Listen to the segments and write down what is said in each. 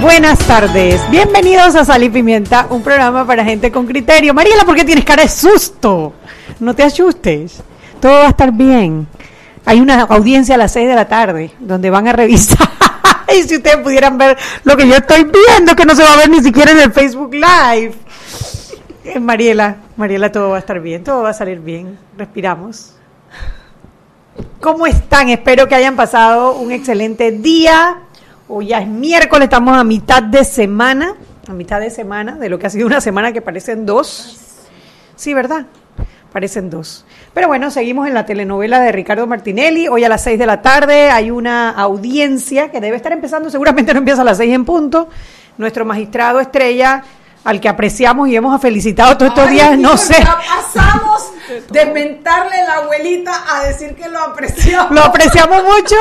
Buenas tardes, bienvenidos a Sal y Pimienta, un programa para gente con criterio. Mariela, ¿por qué tienes cara de susto? No te asustes, todo va a estar bien. Hay una audiencia a las 6 de la tarde donde van a revisar. y si ustedes pudieran ver lo que yo estoy viendo, que no se va a ver ni siquiera en el Facebook Live. Eh, Mariela, Mariela, todo va a estar bien, todo va a salir bien. Respiramos. ¿Cómo están? Espero que hayan pasado un excelente día Hoy ya es miércoles, estamos a mitad de semana, a mitad de semana, de lo que ha sido una semana que parecen dos. Sí, ¿verdad? Parecen dos. Pero bueno, seguimos en la telenovela de Ricardo Martinelli. Hoy a las seis de la tarde hay una audiencia que debe estar empezando, seguramente no empieza a las seis en punto. Nuestro magistrado estrella al que apreciamos y hemos felicitado todos estos días, no sé. pasamos de mentarle la abuelita a decir que lo apreciamos. Lo apreciamos mucho.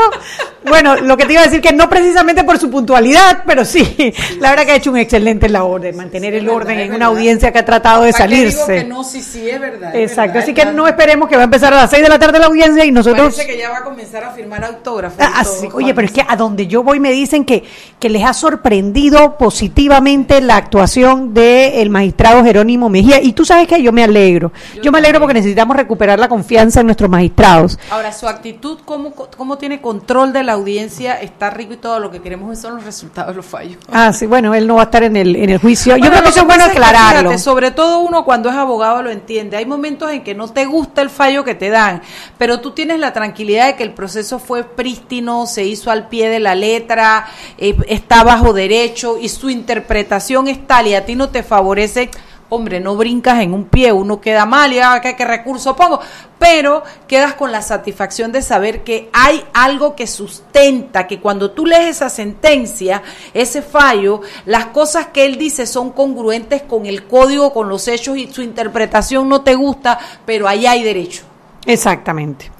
Bueno, lo que te iba a decir que no precisamente por su puntualidad, pero sí, la verdad que ha hecho un excelente labor de mantener el orden en una audiencia que ha tratado de salirse. Que no, sí, sí, es verdad. Exacto, así que no esperemos que va a empezar a las 6 de la tarde la audiencia y nosotros... Parece que ya va a comenzar a firmar autógrafos. Ah, oye, pero es que a donde yo voy me dicen que, que les ha sorprendido positivamente la actuación de el magistrado Jerónimo Mejía. Y tú sabes que yo me alegro. Yo, me alegro porque necesitamos recuperar la confianza en nuestros magistrados. Ahora, su actitud, ¿cómo, cómo tiene control de la audiencia? Está rico y todo. Lo que queremos son los resultados de los fallos. Ah, sí, bueno, él no va a estar en el, en el juicio. yo creo que eso es bueno aclararlo. sobre todo uno cuando es abogado lo entiende. Hay momentos en que no te gusta el fallo que te dan, pero tú tienes la tranquilidad de que el proceso fue prístino, se hizo al pie de la letra, eh, está bajo derecho y su interpretación es tal y a ti no te favorece, hombre, no brincas en un pie, uno queda mal y ah, ¿qué, recurso pongo, pero quedas con la satisfacción de saber que hay algo que sustenta, que cuando tú lees esa sentencia, ese fallo, las cosas que él dice son congruentes con el código, con los hechos y su interpretación no te gusta, pero ahí hay derecho. Exactamente.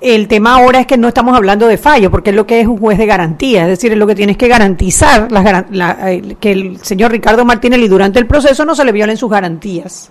El tema ahora es que no estamos hablando de fallo, porque es lo que es un juez de garantía, es decir, es lo que tienes que garantizar eh, que el señor Ricardo Martinelli durante el proceso no se le violen sus garantías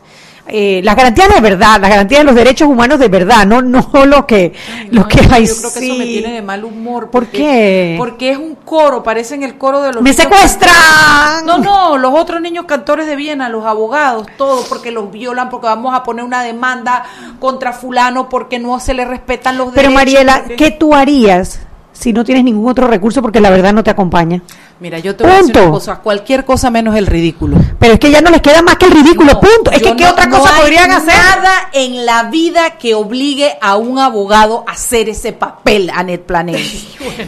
eh, las garantías de verdad, las garantías de los derechos humanos de verdad, no no lo que lo que hay. Yo creo que eso me tiene de mal humor. ¿Por qué? Porque es un coro, parecen el coro de los. ¡Me secuestran! No, no, los otros niños cantores de Viena, los abogados, todo, porque los violan, porque vamos a poner una demanda contra fulano porque no se le respetan los derechos. Pero Mariela, ¿qué tú harías si no tienes ningún otro recurso porque la verdad no te acompaña? Mira, yo te voy a decir una cosa, cualquier cosa menos el ridículo. Pero es que ya no les queda más que el ridículo, punto. Es que ¿qué otra cosa podrían hacer? Nada en la vida que obligue a un abogado a hacer ese papel, Anet Planet.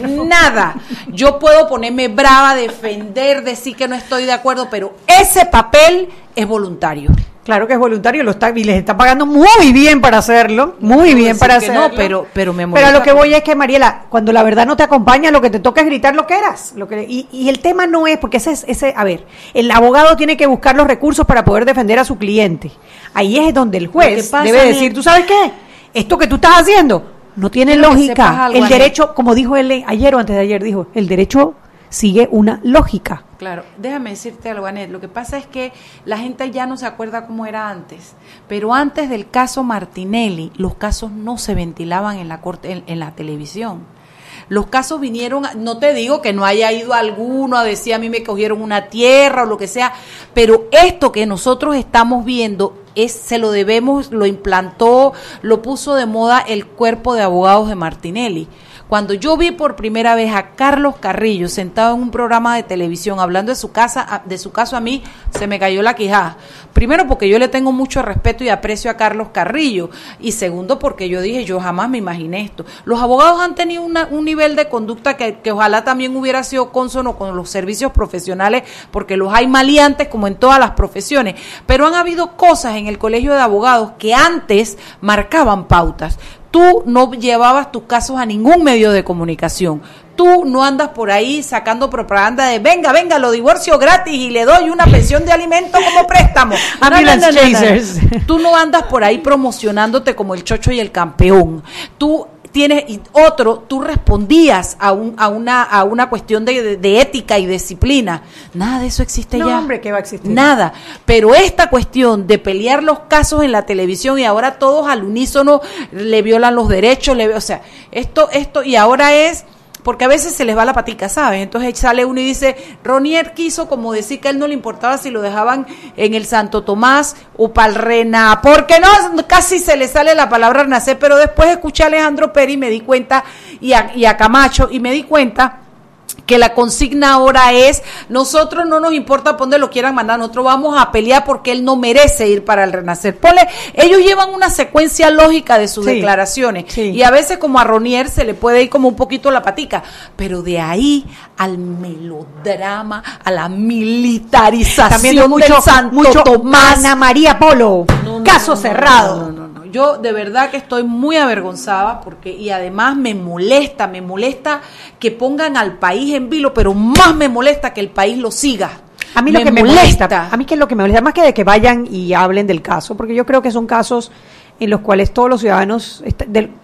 Nada. Yo puedo ponerme brava, defender, decir que no estoy de acuerdo, pero ese papel es voluntario. Claro que es voluntario, lo está, y les está pagando muy bien para hacerlo, muy bien para hacerlo. No, pero, pero me Pero lo que voy es que, Mariela, cuando la verdad no te acompaña, lo que te toca es gritar lo que eras. Lo que, y, y el tema no es, porque ese es, ese, a ver, el abogado tiene que buscar los recursos para poder defender a su cliente. Ahí es donde el juez debe decir, ¿tú sabes qué? Esto que tú estás haciendo no tiene lógica. el derecho, como dijo él ayer o antes de ayer, dijo, el derecho sigue una lógica. Claro, déjame decirte algo, Anet. Lo que pasa es que la gente ya no se acuerda cómo era antes. Pero antes del caso Martinelli, los casos no se ventilaban en la corte, en, la televisión. Los casos vinieron, no te digo que no haya ido alguno a decir a mí me cogieron una tierra o lo que sea, pero esto que nosotros estamos viendo es, se lo debemos, lo implantó, lo puso de moda el cuerpo de abogados de Martinelli Cuando yo vi por primera vez a Carlos Carrillo sentado en un programa de televisión hablando de su casa, de su caso a mí, se me cayó la quijada. Primero porque yo le tengo mucho respeto y aprecio a Carlos Carrillo y segundo porque yo dije, yo jamás me imaginé esto. Los abogados han tenido un nivel de conducta que, que ojalá también hubiera sido consono con los servicios profesionales porque los hay maleantes como en todas las profesiones, pero han habido cosas en el colegio de abogados que antes marcaban pautas. Tú no llevabas tus casos a ningún medio de comunicación. Tú no andas por ahí sacando propaganda de venga, venga, lo divorcio gratis y le doy una pensión de alimento como préstamo. Tú no andas por ahí promocionándote como el chocho y el campeón. Tú tienes y otro, tú respondías a, un, a, una, a una cuestión de, ética y disciplina. Nada de eso existe no, ya. hombre, ¿qué va a existir? Nada. Pero esta cuestión de pelear los casos en la televisión y ahora todos al unísono le violan los derechos, le, o sea, esto, esto, y ahora es porque a veces se les va la patica, ¿sabes? Entonces sale uno y dice, Ronier quiso como decir que a él no le importaba si lo dejaban en el Santo Tomás o Palrena, porque no, casi se le sale la palabra nacer, pero después escuché a Alejandro Peri y me di cuenta, y a, y a Camacho, y me di cuenta que la consigna ahora es, nosotros no nos importa por dónde lo quieran mandar, nosotros vamos a pelear porque él no merece ir para el renacer. Ponle, ellos llevan una secuencia lógica de sus declaraciones y a veces como a Ronier se le puede ir como un poquito la patica, pero de ahí al melodrama, a la militarización También mucho, del Santo mucho Tomás. Ana María Polo, caso cerrado. Yo de verdad que estoy muy avergonzada porque y además me molesta, me molesta que pongan al país en vilo, pero más me molesta que el país lo siga. A mí lo que me molesta, a mí que es lo que me molesta más que de que vayan y hablen del caso, porque yo creo que son casos en los cuales todos los ciudadanos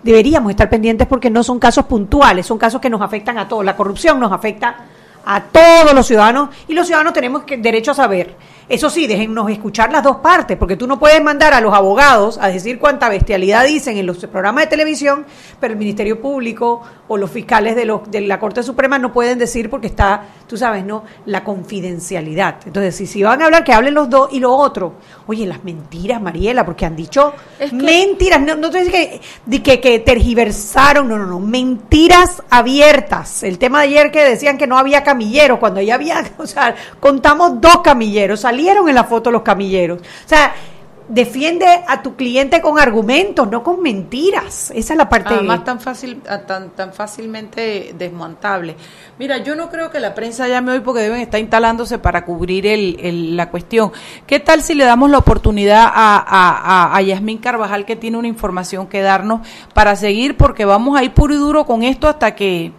deberíamos estar pendientes porque no son casos puntuales, son casos que nos afectan a todos. La corrupción nos afecta a todos los ciudadanos y los ciudadanos tenemos que, derecho a saber eso sí, déjennos escuchar las dos partes, porque tú no puedes mandar a los abogados a decir cuánta bestialidad dicen en los programas de televisión, pero el Ministerio Público o los fiscales de, los, de la Corte Suprema no pueden decir porque está, tú sabes, ¿no? La confidencialidad. Entonces, si, si van a hablar, que hablen los dos y lo otro. Oye, las mentiras, Mariela, porque han dicho mentiras, no, no te que, que, que tergiversaron, no, no, no, mentiras abiertas. El tema de ayer que decían que no había camilleros, cuando ya había, o sea, contamos dos camilleros, salieron en la foto los camilleros. O sea, defiende a tu cliente con argumentos, no con mentiras. Esa es la parte más tan fácil, tan, tan fácilmente desmontable. Mira, yo no creo que la prensa llame hoy porque deben estar instalándose para cubrir el, la cuestión. ¿Qué tal si le damos la oportunidad a, a, a, Yasmín Carvajal que tiene una información que darnos para seguir? Porque vamos a ir puro y duro con esto hasta que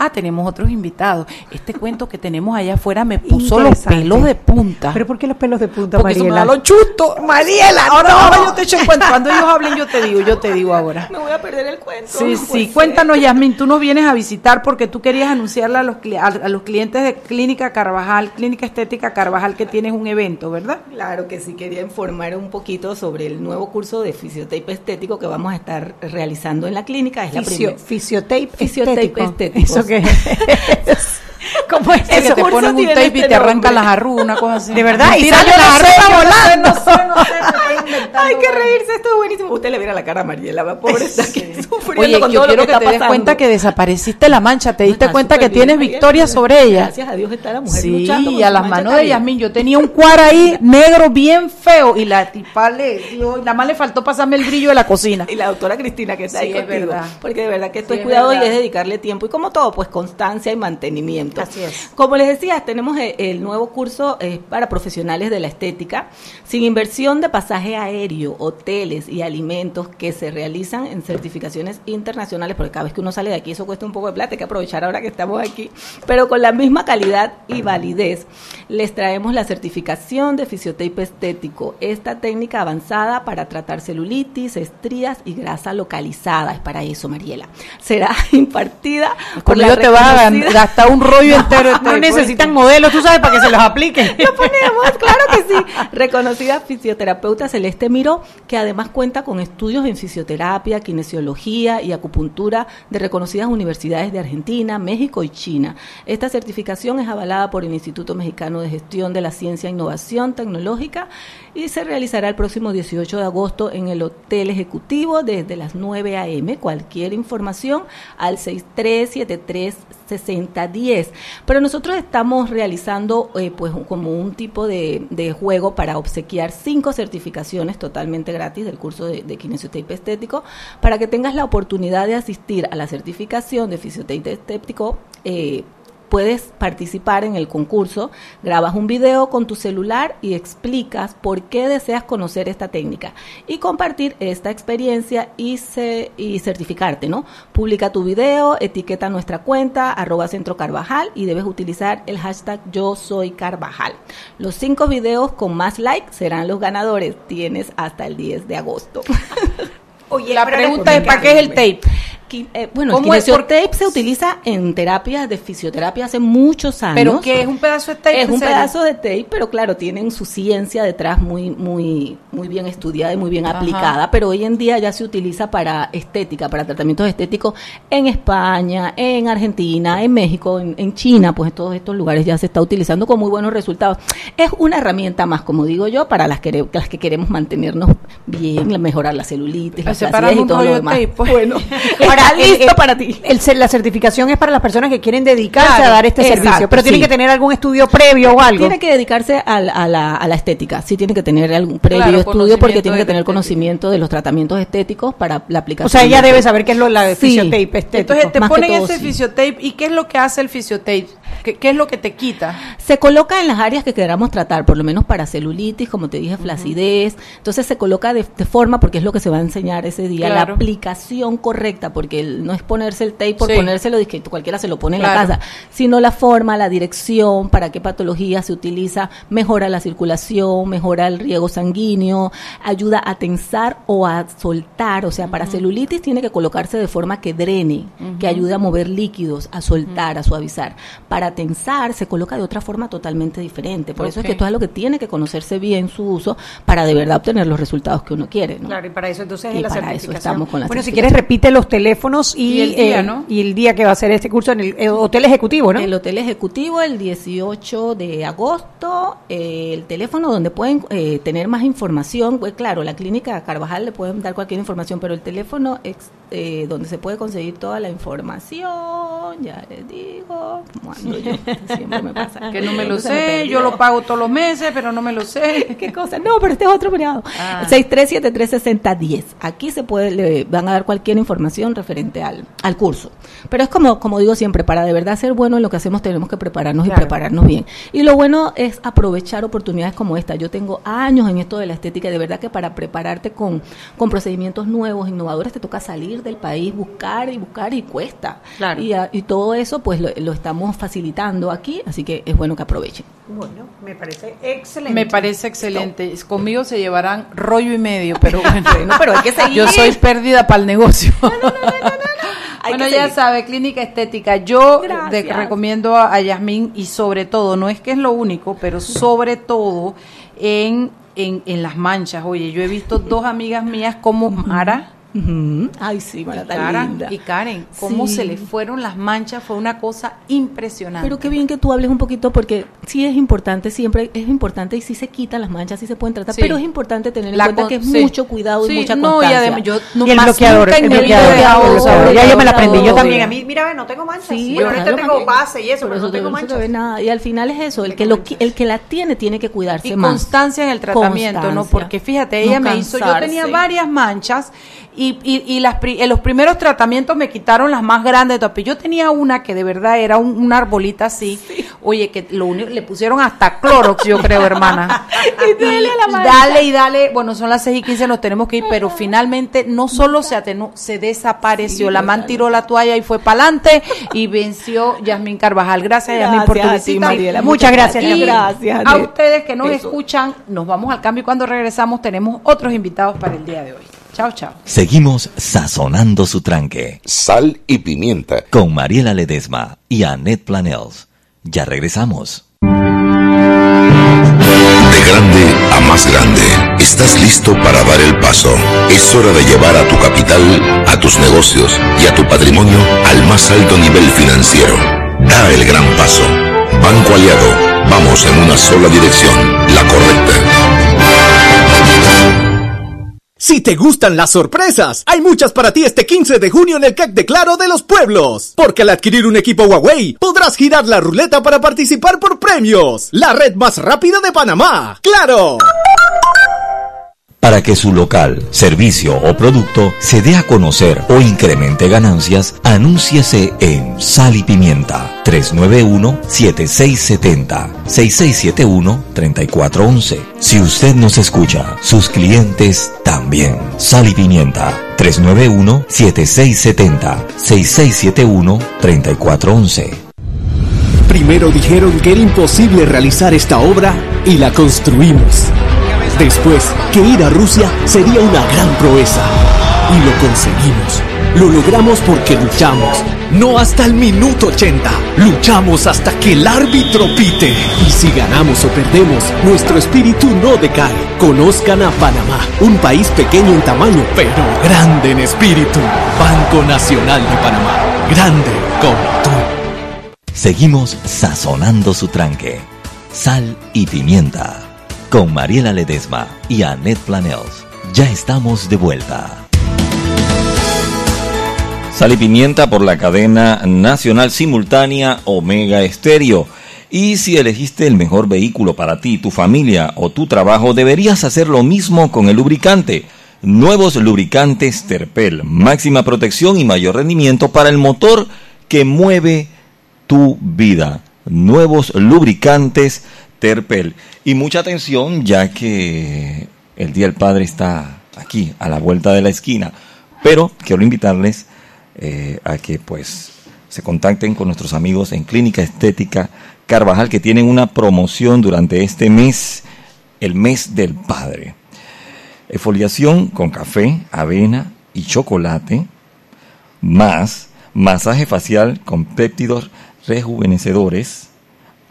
ah, tenemos otros invitados. Este cuento que tenemos allá afuera me puso los pelos de punta. ¿Pero por qué los pelos de punta, Porque Mariela? Porque me da los chustos. Mariela, ahora, ahora yo te echo el cuento. Cuando ellos hablen yo te digo, yo te digo ahora. Me voy a perder el cuento. Sí, sí. Cuéntanos, Yasmin, tú nos vienes a visitar porque tú querías anunciarle a los, a, los clientes de Clínica Carvajal, Clínica Estética Carvajal, que tienes un evento, ¿verdad? Claro que sí, quería informar un poquito sobre el nuevo curso de fisiotape estético que vamos a estar realizando en la clínica. Es Fisio, la fisiotape, fisiotape estético. ¿Eso qué es? ¿Cómo es que te ponen un tape y te este arrancan las arrugas, una cosa así? De verdad, y sale la arruga volando. Hay que reírse, esto es buenísimo. Usted le viera la cara a Mariela, la pobre está que sufriendo Oye, con yo todo quiero lo que, que, te des cuenta que desapareciste la mancha, te diste cuenta que tienes victoria sobre ella. Gracias a Dios está la mujer sí, luchando. y a las manos de Yasmin, yo tenía un cuar ahí negro bien feo y la tipa le, nada más le faltó pasarme el brillo de la cocina. Y la doctora Cristina que está sí, ahí es verdad. porque de verdad que esto es cuidado y es dedicarle tiempo y como todo, pues constancia y mantenimiento. Así es. Como les decía, tenemos el, nuevo curso eh, para profesionales de la estética, sin inversión de pasaje aéreo, hoteles y alimentos que se realizan en certificaciones internacionales, porque cada vez que uno sale de aquí eso cuesta un poco de plata, hay que aprovechar ahora que estamos aquí, pero con la misma calidad y validez. Les traemos la certificación de fisiotape estético, esta técnica avanzada para tratar celulitis, estrías y grasa localizada, es para eso, Mariela. Será impartida por la te va a gastar un rollo estereotape. No necesitan modelos, tú sabes, para que se los apliquen. Lo ponemos, claro que sí. Reconocida fisioterapeuta Celeste Miró, que además cuenta con estudios en fisioterapia, kinesiología y acupuntura de reconocidas universidades de Argentina, México y China. Esta certificación es avalada por el Instituto Mexicano de Gestión de la Ciencia e Innovación Tecnológica y se realizará el próximo 18 de agosto en el Hotel Ejecutivo desde las 9 a.m. Cualquier información al 6373-6010. Pero nosotros estamos realizando eh, pues como un tipo de, juego para obsequiar cinco certificaciones totalmente gratis del curso de, de estético para que tengas la oportunidad de asistir a la certificación de fisiotape estético eh, puedes participar en el concurso, grabas un video con tu celular y explicas por qué deseas conocer esta técnica y compartir esta experiencia y, se, y certificarte, ¿no? Publica tu video, etiqueta nuestra cuenta, arroba centro Carvajal y debes utilizar el hashtag yo soy Carvajal. Los cinco videos con más likes serán los ganadores. Tienes hasta el 10 de agosto. Oye, la pregunta es, ¿para qué es el tape? Eh, bueno, el kinesiotape se utiliza en terapia de fisioterapia hace muchos años. ¿Pero qué es un pedazo de tape? Es un pedazo de tape, pero claro, tienen su ciencia detrás muy muy muy bien estudiada y muy bien Ajá. aplicada, pero hoy en día ya se utiliza para estética, para tratamientos estéticos en España, en Argentina, en México, en, en China, pues en todos estos lugares ya se está utilizando con muy buenos resultados. Es una herramienta más, como digo yo, para las que, las que queremos mantenernos bien, mejorar la celulitis, la y todo lo demás. Tape, pues. Bueno, ahora listo el, para ti. El, la certificación es para las personas que quieren dedicarse claro, a dar este exacto, servicio, pero sí. tienen que tener algún estudio previo o algo. Tiene que dedicarse a, a, la, a la, estética, sí tiene que tener algún previo claro, estudio porque tiene que tener conocimiento de los tratamientos estéticos para la aplicación. O sea, ella debe saber qué es lo la de sí. fisiotape estético. Entonces te ponen todo, ese sí. fisiotape y qué es lo que hace el fisiotape, ¿Qué, ¿Qué, es lo que te quita. Se coloca en las áreas que queramos tratar, por lo menos para celulitis, como te dije, flacidez. Uh -huh. Entonces se coloca de, de, forma, porque es lo que se va a enseñar ese día, la aplicación correcta, porque no es ponerse el tape por sí. ponérselo, que cualquiera se lo pone claro. en la casa, sino la forma, la dirección, para qué patología se utiliza, mejora la circulación, mejora el riego sanguíneo, ayuda a tensar o a soltar, o sea, para uh -huh. celulitis tiene que colocarse de forma que drene, uh -huh. que ayude a mover líquidos, a soltar, a suavizar. Para tensar se coloca de otra forma totalmente diferente, por okay. eso es que todo es lo que tiene que conocerse bien su uso para de verdad obtener los resultados que uno quiere. ¿no? Claro, y para eso entonces y es la para eso estamos con la Bueno, si quieres repite los teléfonos y, y el día, eh, ¿no? y el día que va a ser este curso en el, el, Hotel Ejecutivo, ¿no? El Hotel Ejecutivo el 18 de agosto, eh, el teléfono donde pueden eh, tener más información, pues claro, la clínica Carvajal le pueden dar cualquier información, pero el teléfono ex, eh, donde se puede conseguir toda la información, ya les digo, bueno, yo, siempre me pasa. Que no me lo sé, me yo lo pago todos los meses, pero no me lo sé. ¿Qué cosa? No, pero este es otro periodo. Ah. 63736010. Aquí se puede, le van a dar cualquier información referente al, al curso. Pero es como, como digo siempre, para de verdad ser bueno en lo que hacemos tenemos que prepararnos claro. y prepararnos bien. Y lo bueno es aprovechar oportunidades como esta. Yo tengo años en esto de la estética y de verdad que para prepararte con, con procedimientos nuevos, innovadores, te toca salir del país, buscar y buscar y cuesta. Claro. Y, y todo eso pues lo, lo, estamos facilitando aquí, así que es bueno que aprovechen. Bueno, me parece excelente. Me parece excelente. Conmigo se llevarán rollo y medio, pero bueno, no, pero hay que seguir. Yo soy pérdida para el negocio. No, bueno, ya sabe, clínica estética. Yo recomiendo a, a Yasmín y sobre todo, no es que es lo único, pero sobre todo en, en, en las manchas. Oye, yo he visto dos amigas mías como Mara Uh -huh. Ay, sí, Mara, y, Karen, y Karen, cómo sí. se le fueron las manchas fue una cosa impresionante. Pero qué bien que tú hables un poquito porque sí es importante, siempre es importante y sí se quitan las manchas, sí se pueden tratar, sí. pero es importante tener en la cuenta que es sí. mucho cuidado y mucha no, constancia. Y además, yo, no, y el bloqueador, el bloqueador, ya yo me la aprendí, yo también, a mí, mira, no tengo manchas, sí, yo ahorita tengo base y eso, pero, no tengo manchas. Nada. Y al final es eso, el que, lo, el que la tiene tiene que cuidarse y más. constancia en el tratamiento, ¿no? Porque fíjate, ella me hizo, yo tenía varias manchas y, y, y las, en los primeros tratamientos me quitaron las más grandes. Yo tenía una que de verdad era un, una arbolita así. Sí. Oye, que lo único, le pusieron hasta Clorox, yo creo, hermana. y dale, y, dale y dale. Bueno, son las 6 y 15, nos tenemos que ir, pero finalmente no solo se atenuó, se desapareció. Sí, la man tiró la toalla y fue para adelante y venció Yasmín Carvajal. Gracias, Yasmín, por tu visita. Mariela, muchas gracias. Y gracias. A ustedes que nos Eso. escuchan, nos vamos al cambio y cuando regresamos tenemos otros invitados para el día de hoy. Chao, chao. Seguimos sazonando su tranque. Sal y pimienta. Con Mariela Ledesma y Annette Planels. Ya regresamos. De grande a más grande, estás listo para dar el paso. Es hora de llevar a tu capital, a tus negocios y a tu patrimonio al más alto nivel financiero. Da el gran paso. Banco Aliado, vamos en una sola dirección, la correcta. Si te gustan las sorpresas, hay muchas para ti este 15 de junio en el CAC de Claro de los Pueblos. Porque al adquirir un equipo Huawei, podrás girar la ruleta para participar por premios. La red más rápida de Panamá. ¡Claro! Para que su local, servicio o producto se dé a conocer o incremente ganancias, anúnciese en Sal y Pimienta 391-7670-6671-3411. Si usted nos escucha, sus clientes también. Sal y Pimienta 391-7670-6671-3411. Primero dijeron que era imposible realizar esta obra y la construimos. Después, que ir a Rusia sería una gran proeza. Y lo conseguimos. Lo logramos porque luchamos. No hasta el minuto 80. Luchamos hasta que el árbitro pite. Y si ganamos o perdemos, nuestro espíritu no decae. Conozcan a Panamá, un país pequeño en tamaño, pero grande en espíritu. Banco Nacional de Panamá. Grande como tú. Seguimos sazonando su tranque. Sal y pimienta. Con Mariela Ledesma y Annette Planels. Ya estamos de vuelta. Sal y pimienta por la cadena nacional simultánea Omega Estéreo. Y si elegiste el mejor vehículo para ti, tu familia o tu trabajo, deberías hacer lo mismo con el lubricante. Nuevos lubricantes Terpel, máxima protección y mayor rendimiento para el motor que mueve tu vida. Nuevos lubricantes Terpel. Y mucha atención ya que el Día del Padre está aquí, a la vuelta de la esquina. Pero quiero invitarles eh, a que pues se contacten con nuestros amigos en Clínica Estética Carvajal que tienen una promoción durante este mes, el mes del Padre. Exfoliación con café, avena y chocolate, más masaje facial con péptidos rejuvenecedores.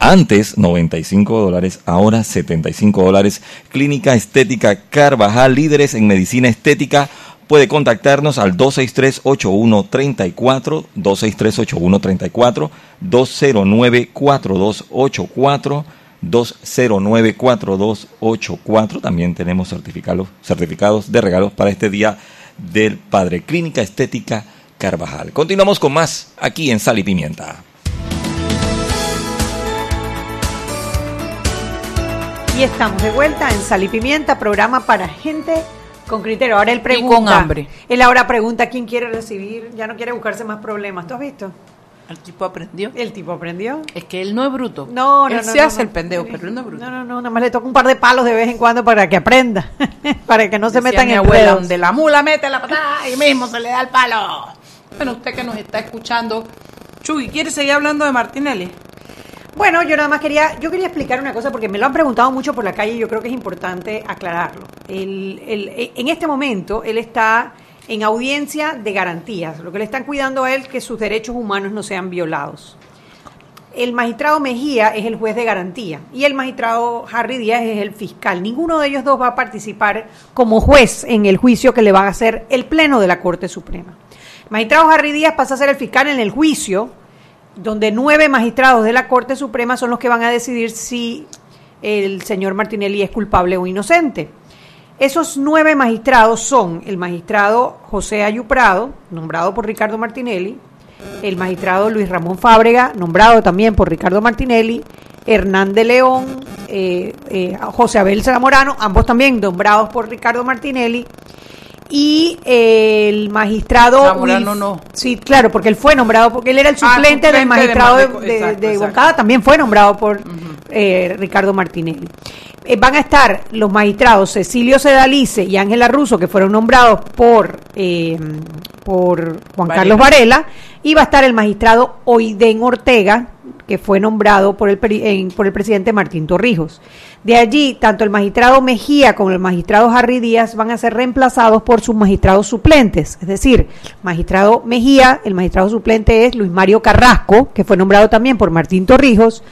Antes 95 dólares, ahora 75 dólares. Clínica Estética Carvajal, líderes en medicina estética. Puede contactarnos al 263-8134, 263-8134, 209-4284, 209-4284. También tenemos certificados, certificados de regalos para este día del Padre. Clínica Estética Carvajal. Continuamos con más aquí en Sal y Pimienta. Y estamos de vuelta en Sal y Pimienta, programa para gente con criterio. Ahora él pregunta. con hambre. Él ahora pregunta quién quiere recibir, ya no quiere buscarse más problemas. ¿Tú has visto? El tipo aprendió. El tipo aprendió. Es que él no es bruto. No, no, él no. se no, hace no. el pendejo, pero él no es bruto. No, no, no, nada más le toca un par de palos de vez en cuando para que aprenda, para que no se metan en abuela, donde la mula mete la patada y mismo se le da el palo. Bueno, usted que nos está escuchando, Chuy, ¿quiere seguir hablando de Martinelli? Bueno, yo nada más quería, yo quería explicar una cosa porque me lo han preguntado mucho por la calle y yo creo que es importante aclararlo. El- el- en este momento él está en audiencia de garantías. Lo que le están cuidando a él que sus derechos humanos no sean violados. El magistrado Mejía es el juez de garantía y el magistrado Harry Díaz es el fiscal. Ninguno de ellos dos va a participar como juez en el juicio que le va a hacer el Pleno de la Corte Suprema. El magistrado Harry Díaz pasa a ser el fiscal en el juicio donde nueve magistrados de la Corte Suprema son los que van a decidir si el señor Martinelli es culpable o inocente. Esos nueve magistrados son el magistrado José Ayuprado, nombrado por Ricardo Martinelli, el magistrado Luis Ramón Fábrega, nombrado también por Ricardo Martinelli, Hernán de León, eh, eh, José Abel Zamorano, ambos también nombrados por Ricardo Martinelli, y eh, el magistrado Zamorano Wilf- no. Sí, claro, porque él fue nombrado, porque él era el Ah, suplente, del de magistrado de, Mardeco- de- exacto, de exacto. Moncada, también fue nombrado por eh, Ricardo Martinelli. Eh, van a estar los magistrados Cecilio Sedalice y Ángela Russo, que fueron nombrados por, eh, por Juan Varela. Carlos Varela, y va a estar el magistrado Oiden Ortega, que fue nombrado por el, por el presidente Martín Torrijos. De allí, tanto el magistrado Mejía como el magistrado Harry Díaz van a ser reemplazados por sus magistrados suplentes. Es decir, magistrado Mejía, el magistrado suplente es Luis Mario Carrasco, que fue nombrado también por Martín Torrijos,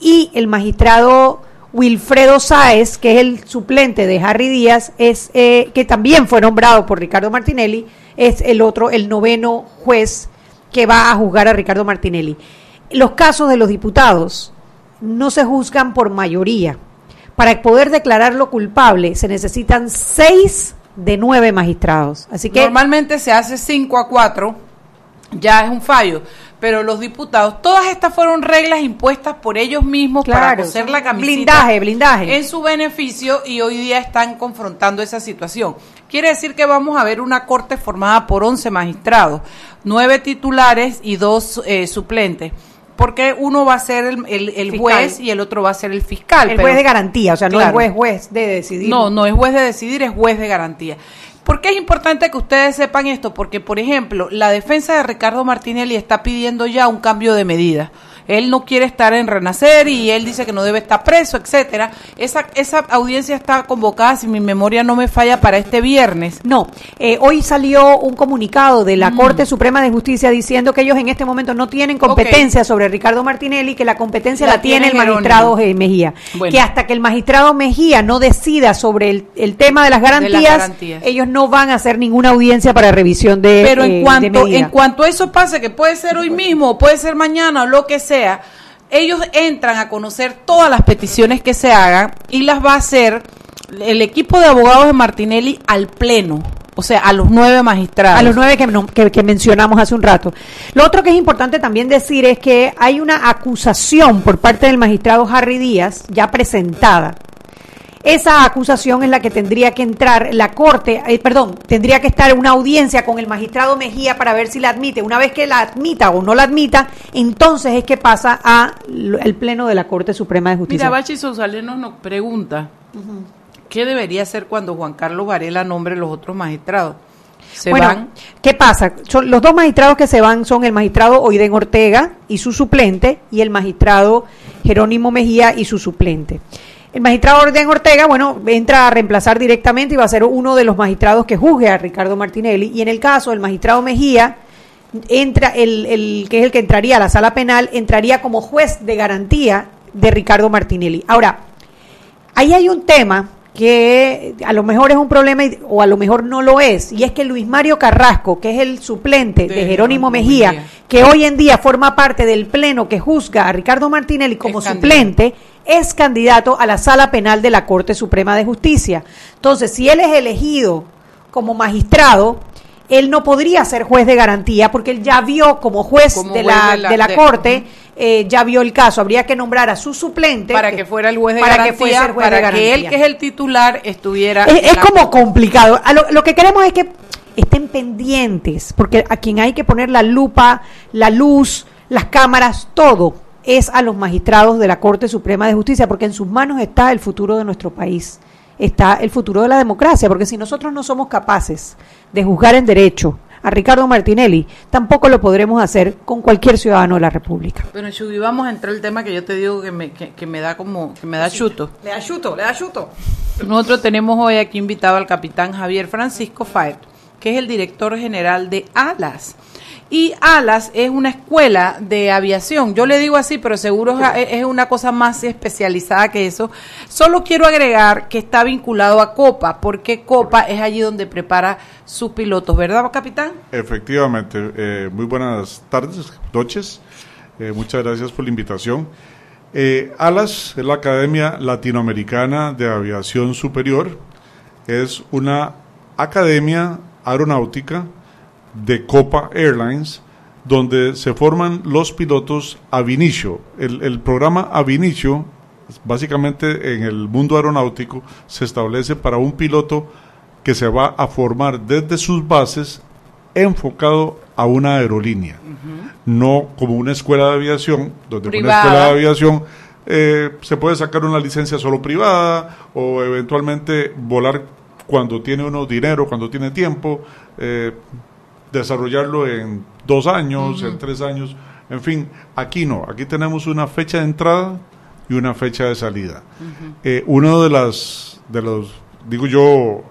y el magistrado Wilfredo Sáez, que es el suplente de Harry Díaz, es eh, que también fue nombrado por Ricardo Martinelli, es el otro, el noveno juez que va a juzgar a Ricardo Martinelli. Los casos de los diputados no se juzgan por mayoría. Para poder declararlo culpable se necesitan seis de nueve magistrados. Así que normalmente se hace cinco a cuatro, ya es un fallo pero los diputados, todas estas fueron reglas impuestas por ellos mismos para hacer la camiseta blindaje, blindaje. en su beneficio y hoy día están confrontando esa situación. Quiere decir que vamos a ver una corte formada por 11 magistrados, nueve titulares y dos eh, suplentes porque uno va a ser el, juez y el otro va a ser el fiscal. El juez de garantía, o sea, no es juez, juez de decidir. No, no es juez de decidir, es juez de garantía. ¿Por qué es importante que ustedes sepan esto? Porque, por ejemplo, la defensa de Ricardo Martinelli está pidiendo ya un cambio de medida él no quiere estar en Renacer y él dice que no debe estar preso, etcétera. Esa, esa audiencia está convocada, si mi memoria no me falla, para este viernes. No, eh, hoy salió un comunicado de la mm. Corte Suprema de Justicia diciendo que ellos en este momento no tienen competencia sobre Ricardo Martinelli, que la competencia la, tiene, el magistrado Mejía. Que hasta que el magistrado Mejía no decida sobre el, tema de las, garantías, ellos no van a hacer ninguna audiencia para revisión de Pero en eh, cuanto en cuanto eso pase, que puede ser hoy mismo, puede ser mañana lo que sea, sea, ellos entran a conocer todas las peticiones que se hagan y las va a hacer el equipo de abogados de Martinelli al pleno. O sea, a los nueve magistrados. A los nueve que, que, mencionamos hace un rato. Lo otro que es importante también decir es que hay una acusación por parte del magistrado Harry Díaz ya presentada esa acusación es la que tendría que entrar la Corte, eh, perdón, tendría que estar una audiencia con el magistrado Mejía para ver si la admite. Una vez que la admita o no la admita, entonces es que pasa a el Pleno de la Corte Suprema de Justicia. Mira, Bachi Sosaleno nos pregunta, ¿qué debería hacer cuando Juan Carlos Varela nombre los otros magistrados? ¿Se van? ¿qué pasa? los dos magistrados que se van son el magistrado Oiden Ortega y su suplente y el magistrado Jerónimo Mejía y su suplente. El magistrado Orden Ortega, bueno, entra a reemplazar directamente y va a ser uno de los magistrados que juzgue a Ricardo Martinelli. Y en el caso del magistrado Mejía, entra el, el que es el que entraría a la sala penal, entraría como juez de garantía de Ricardo Martinelli. Ahora, ahí hay un tema que a lo mejor es un problema o a lo mejor no lo es, y es que Luis Mario Carrasco, que es el suplente de, Jerónimo Mejía, que hoy en día forma parte del pleno que juzga a Ricardo Martinelli como suplente, es candidato a la sala penal de la Corte Suprema de Justicia. Entonces, si él es elegido como magistrado, él no podría ser juez de garantía porque él ya vio como juez, de, la, de, la, Corte, eh, ya vio el caso. Habría que nombrar a su suplente. Para que fuera el juez de para garantía, que para que él, que es el titular, estuviera... Es, como complicado. lo, lo que queremos es que estén pendientes, porque a quien hay que poner la lupa, la luz, las cámaras, todo es a los magistrados de la Corte Suprema de Justicia, porque en sus manos está el futuro de nuestro país, está el futuro de la democracia, porque si nosotros no somos capaces de juzgar en derecho a Ricardo Martinelli, tampoco lo podremos hacer con cualquier ciudadano de la República. Bueno, Chubi, vamos a entrar al tema que yo te digo que me, que, me da como, que me da chuto. Le da chuto, le da chuto. Nosotros tenemos hoy aquí invitado al capitán Javier Francisco Faet, que es el director general de ALAS. Y Alas es una escuela de aviación. Yo le digo así, pero seguro es una cosa más especializada que eso. Solo quiero agregar que está vinculado a Copa, porque Copa es allí donde prepara sus pilotos, ¿verdad, capitán? Efectivamente. Eh, muy buenas tardes, noches. Eh, muchas gracias por la invitación. Eh, ALAS es la Academia Latinoamericana de Aviación Superior. Es una academia aeronáutica de Copa Airlines, donde se forman los pilotos a inicio. El, el programa a inicio, básicamente en el mundo aeronáutico, se establece para un piloto que se va a formar desde sus bases enfocado a una aerolínea, no como una escuela de aviación, donde una escuela de aviación eh, se puede sacar una licencia solo privada o eventualmente volar cuando tiene uno dinero, cuando tiene tiempo, eh, desarrollarlo en dos años, en tres años. En fin, aquí no, aquí tenemos una fecha de entrada y una fecha de salida. Eh, uno de las, de los, digo yo,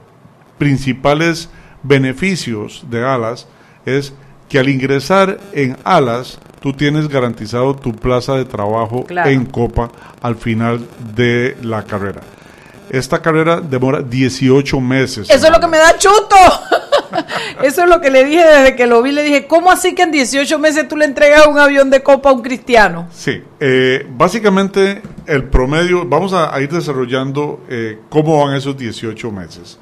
principales beneficios de Alas es que al ingresar en Alas, tú tienes garantizado tu plaza de trabajo Claro. en Copa al final de la carrera. Esta carrera demora 18 meses. Eso es lo que me da chuto. Eso es lo que le dije desde que lo vi. Le dije, ¿cómo así que en 18 meses tú le entregas un avión de copa a un cristiano? Sí, eh, básicamente el promedio, vamos a, a ir desarrollando eh, cómo van esos 18 meses.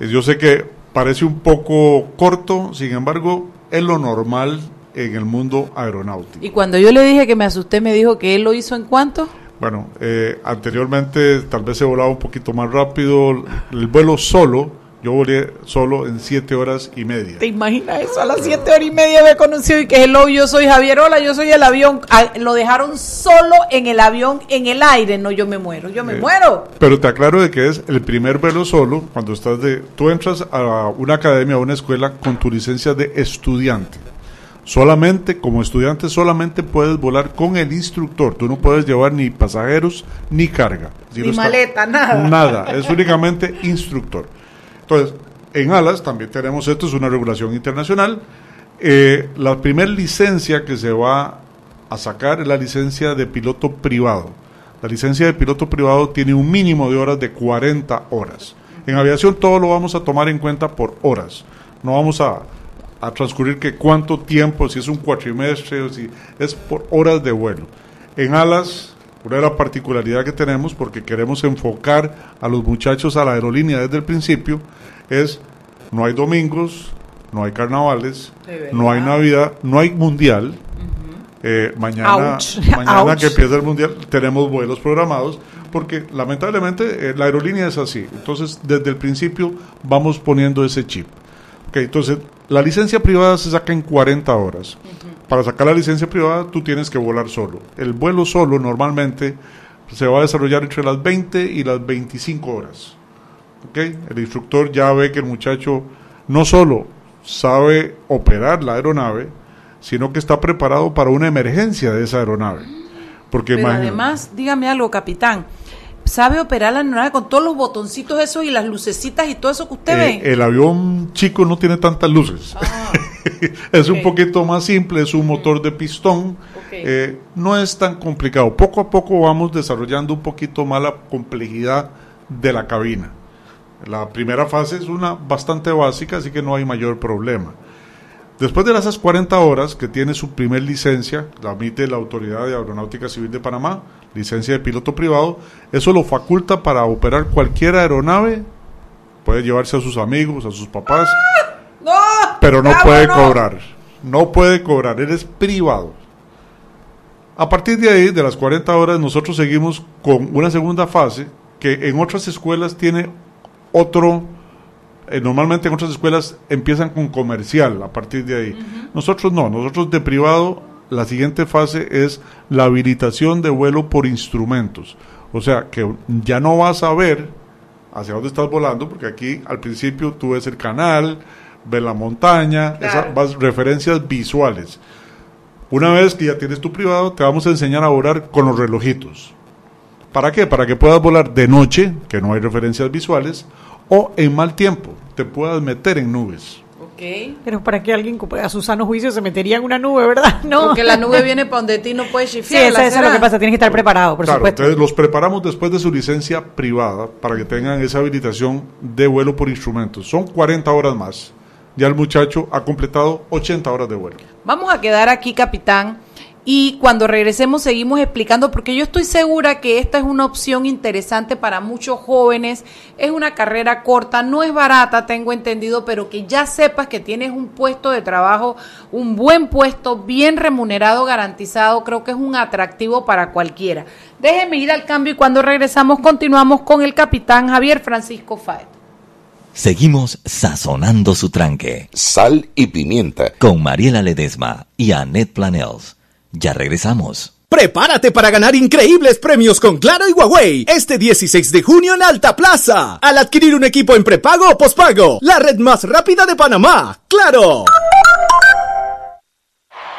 Eh, yo sé que parece un poco corto, sin embargo, es lo normal en el mundo aeronáutico. Y cuando yo le dije que me asusté, me dijo que él lo hizo en cuánto? Bueno, eh, anteriormente tal vez se volaba un poquito más rápido, el vuelo solo, yo volé solo en 7 horas y media. ¿Te imaginas eso? A las 7 horas y media me conoció y que hello, yo soy Javier, hola, yo soy el avión. Ah, lo dejaron solo en el avión, en el aire. No, yo me muero, yo me Eh, muero. Pero te aclaro de que es el primer vuelo solo cuando estás de... Tú entras a una academia, a una escuela con tu licencia de estudiante. Solamente, como estudiante, solamente puedes volar con el instructor. Tú no puedes llevar ni pasajeros ni carga. Si Ni no está- maleta, nada. Nada, es únicamente instructor. Entonces, en Alas también tenemos esto, es una regulación internacional. Eh, la primera licencia que se va a sacar es la licencia de piloto privado. La licencia de piloto privado tiene un mínimo de horas de 40 horas. En aviación todo lo vamos a tomar en cuenta por horas. No vamos a, a transcurrir que cuánto tiempo, si es un cuatrimestre si es por horas de vuelo. En alas, una de las particularidades que tenemos, porque queremos enfocar a los muchachos a la aerolínea desde el principio, es no hay domingos, no hay carnavales, no hay Navidad, no hay mundial. Eh, mañana, Ouch. mañana Ouch. que empieza el mundial tenemos vuelos programados porque lamentablemente eh, la aerolínea es así. Entonces desde el principio vamos poniendo ese chip. Ok, entonces la licencia privada se saca en 40 horas. Para sacar la licencia privada tú tienes que volar solo. El vuelo solo normalmente se va a desarrollar entre las 20 y las 25 horas. ¿ok? El instructor ya ve que el muchacho no solo sabe operar la aeronave, sino que está preparado para una emergencia de esa aeronave. Porque Pero además, dígame algo, capitán. ¿Sabe operar la aeronave con todos los botoncitos esos y las lucecitas y todo eso que usted eh, ve? el avión chico no tiene tantas luces. Ah, es un poquito más simple, es un motor de pistón. Eh, no es tan complicado. Poco a poco vamos desarrollando un poquito más la complejidad de la cabina. La primera fase es una bastante básica, así que no hay mayor problema. Después de esas 40 horas que tiene su primer licencia, la emite la Autoridad de Aeronáutica Civil de Panamá, licencia de piloto privado, eso lo faculta para operar cualquier aeronave, puede llevarse a sus amigos, a sus papás, ¡No! pero no puede cobrar. No puede cobrar, él es privado. A partir de ahí, de las 40 horas, nosotros seguimos con una segunda fase que en otras escuelas tiene otro, eh, normalmente en otras escuelas empiezan con comercial a partir de ahí. Nosotros no, nosotros de privado, la siguiente fase es la habilitación de vuelo por instrumentos. O sea, que ya no vas a ver hacia dónde estás volando, porque aquí al principio tú ves el canal, ves la montaña, Claro. esas referencias visuales. Una vez que ya tienes tu privado, te vamos a enseñar a volar con los relojitos. ¿Para qué? Para que puedas volar de noche, que no hay referencias visuales, o en mal tiempo, te puedas meter en nubes. Ok. Pero para que alguien a su sano juicio se metería en una nube, ¿verdad? No. Porque la nube viene para donde ti no puedes Sí, chifiar. eso, eso es lo que pasa. Tienes que estar preparado, por Claro, supuesto. entonces los preparamos después de su licencia privada para que tengan esa habilitación de vuelo por instrumentos. Son 40 horas más. Ya el muchacho ha completado 80 horas de vuelo. Vamos a quedar aquí, capitán, y cuando regresemos seguimos explicando, porque yo estoy segura que esta es una opción interesante para muchos jóvenes. Es una carrera corta, no es barata, tengo entendido, pero que ya sepas que tienes un puesto de trabajo, un buen puesto, bien remunerado, garantizado, creo que es un atractivo para cualquiera. Déjeme ir al cambio y cuando regresamos continuamos con el capitán Javier Francisco Faet. Seguimos sazonando su tranque Sal y pimienta. con Mariela Ledesma y Annette Planels. Ya regresamos. Prepárate para ganar increíbles premios con Claro y Huawei este 16 de junio en Alta Plaza. Al adquirir un equipo en prepago o pospago, la red más rápida de Panamá. ¡Claro!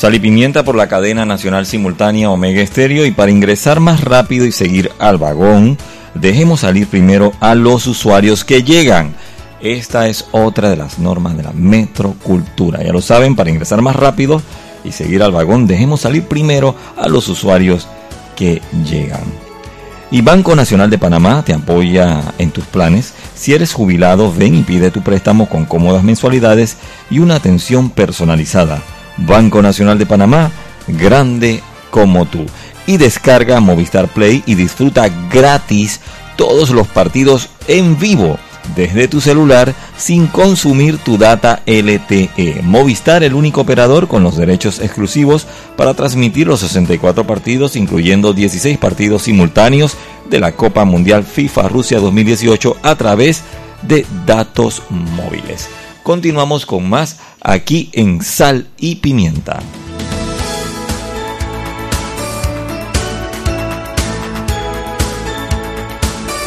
Sal y pimienta por la cadena nacional simultánea Omega Estéreo y para ingresar más rápido y seguir al vagón, dejemos salir primero a los usuarios que llegan. Esta es otra de las normas de la metrocultura. Ya lo saben, para ingresar más rápido y seguir al vagón, dejemos salir primero a los usuarios que llegan. Y Banco Nacional de Panamá te apoya en tus planes. Si eres jubilado, ven y pide tu préstamo con cómodas mensualidades y una atención personalizada. Banco Nacional de Panamá, grande como tú. Y descarga Movistar Play y disfruta gratis todos los partidos en vivo desde tu celular sin consumir tu data LTE. Movistar, el único operador con los derechos exclusivos para transmitir los 64 partidos, incluyendo 16 partidos simultáneos de la Copa Mundial FIFA Rusia 2018 a través de datos móviles. Continuamos con más aquí en Sal y Pimienta.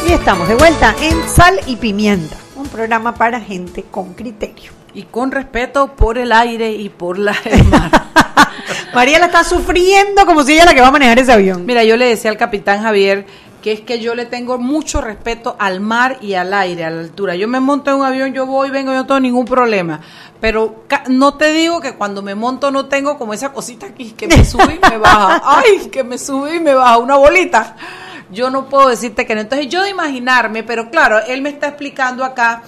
Y estamos de vuelta en Sal y Pimienta, un programa para gente con criterio. Y con respeto por el aire y por la el mar. Mariela está sufriendo como si ella la que va a manejar ese avión. Mira, yo le decía al capitán Javier que es que yo le tengo mucho respeto al mar y al aire, a la altura. Yo me monto en un avión, yo voy, vengo, yo no tengo ningún problema. Pero no te digo que cuando me monto no tengo como esa cosita aquí que me sube y me baja. Ay, que me sube y me baja una bolita. Yo no puedo decirte que no. Entonces yo de imaginarme, pero claro, él me está explicando acá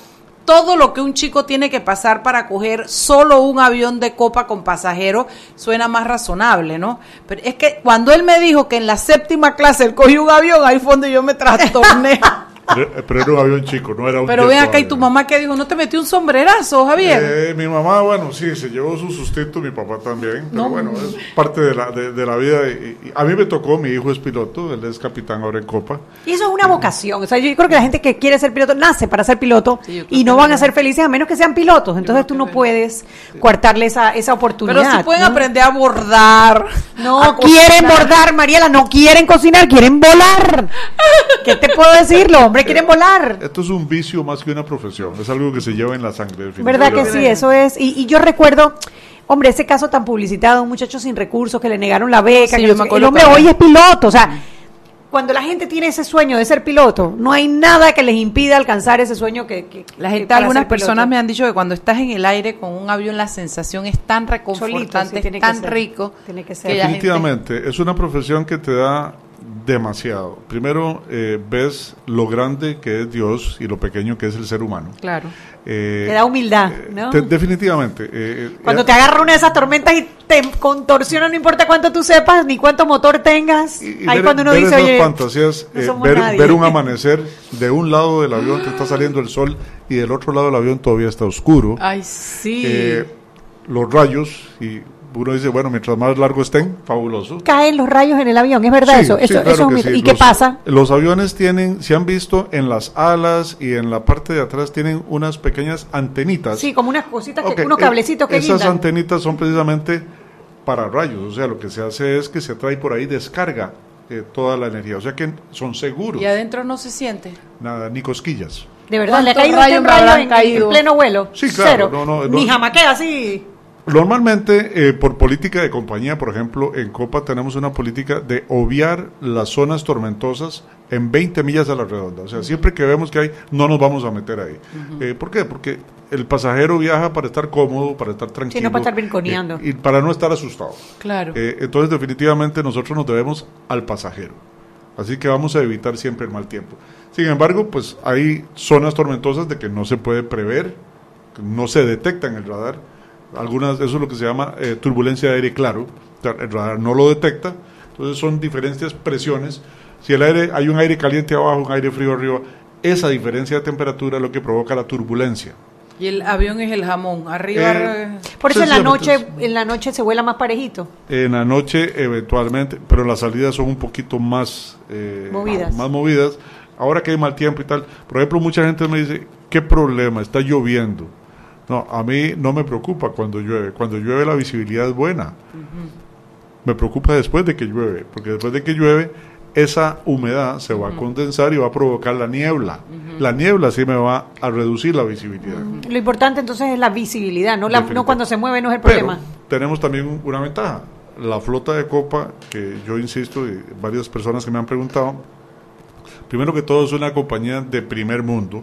todo lo que un chico tiene que pasar para coger solo un avión de copa con pasajeros suena más razonable, ¿no? Pero es que cuando él me dijo que en la séptima clase él cogió un avión, ahí fue donde yo me trastorné. Pero, pero era un avión chico, no era un Pero ven acá y tu mamá que dijo, ¿no te metió un sombrerazo, Javier? Eh, mi mamá, bueno, sí, se llevó su sustento, mi papá también, pero No. bueno, es parte de la, de, de la vida. y- y a mí me tocó, mi hijo es piloto, él es capitán ahora en Copa. Y eso es una vocación. O sea, yo creo que la gente que quiere ser piloto nace para ser piloto Sí, y no van a ser felices a menos que sean pilotos. Entonces tú no puedes coartarle esa, esa oportunidad. Pero si pueden ¿no? aprender a bordar. No a quieren bordar, Mariela, no quieren cocinar, quieren volar. ¿Qué te puedo decir? Los hombres quieren volar. Esto es un vicio más que una profesión, es algo que se lleva en la sangre. ¿Verdad que definitivamente. sí? Eso es. Y, y yo recuerdo, hombre, ese caso tan publicitado, un muchacho sin recursos que le negaron la beca. Sí, que yo me el hombre también. hoy es piloto. O sea, cuando la gente tiene ese sueño de ser piloto, no hay nada que les impida alcanzar ese sueño que. que- La gente, algunas personas me han dicho que cuando estás en el aire con un avión la sensación es tan reconfortante, Solito, sí, tiene es que tan ser. rico. Tiene que ser. gente- Definitivamente, es una profesión que te da demasiado. Primero, eh, ves lo grande que es Dios y lo pequeño que es el ser humano. Claro. Eh, Te da humildad, ¿no? te- definitivamente. eh, eh, Cuando eh, te agarra una de esas tormentas y te contorsiona, no importa cuánto tú sepas ni cuánto motor tengas. y- y ahí ver- cuando uno ver dice, oye, fantasías, no eh, somos ver, nadie. ver un amanecer de un lado del avión te está saliendo el sol y del otro lado del avión todavía está oscuro. Ay, sí. Eh, los rayos y uno dice, bueno, mientras más largo estén, fabuloso. caen los rayos en el avión, ¿es verdad Sí, eso? sí, eso, claro eso es un que mito. sí. ¿Y qué pasa? Los aviones tienen, se han visto en las alas y en la parte de atrás tienen unas pequeñas antenitas. Sí, como unas cositas, que, unos eh, cablecitos que Esas guindan. antenitas son precisamente para rayos, o sea, lo que se hace es que se trae por ahí descarga eh, toda la energía, o sea que son seguros. Y adentro no se siente. Nada, ni cosquillas. De verdad, le ha ¿Cuántos caído un rayo habrán en, caído? en pleno vuelo. Sí, claro, Cero. no, no, no. Ni jamaquea así. Normalmente, eh, por política de compañía, por ejemplo, en Copa tenemos una política de obviar las zonas tormentosas en 20 millas a la redonda. O sea, siempre que vemos que hay, no nos vamos a meter ahí. Eh, ¿Por qué? Porque el pasajero viaja para estar cómodo, para estar tranquilo. Sí, no para estar brinconeando. eh, y para no estar asustado. Claro. Eh, entonces, definitivamente, nosotros nos debemos al pasajero. Así que vamos a evitar siempre el mal tiempo. Sin embargo, pues hay zonas tormentosas de que no se puede prever, que no se detecta en el radar. Algunas, eso es lo que se llama eh, turbulencia de aire claro. O sea, el radar no lo detecta. Entonces son diferentes presiones. Si el aire, hay un aire caliente abajo, un aire frío arriba, esa diferencia de temperatura es lo que provoca la turbulencia. Y el avión es el jamón. Arriba. Eh, Por eso en la noche, en la noche se vuela más parejito. En la noche eventualmente, pero las salidas son un poquito más eh, Movidas. Más movidas. Ahora que hay mal tiempo y tal. Por ejemplo, mucha gente me dice, ¿qué problema? Está lloviendo. No, a mí no me preocupa cuando llueve. Cuando llueve la visibilidad es buena. Me preocupa después de que llueve, porque después de que llueve esa humedad se va a condensar y va a provocar la niebla. La niebla sí me va a reducir la visibilidad. Lo importante entonces es la visibilidad, no, la, no cuando se mueve no es el Pero problema. tenemos también un- una ventaja. La flota de Copa, que yo insisto, y varias personas que me han preguntado, primero que todo es una compañía de primer mundo.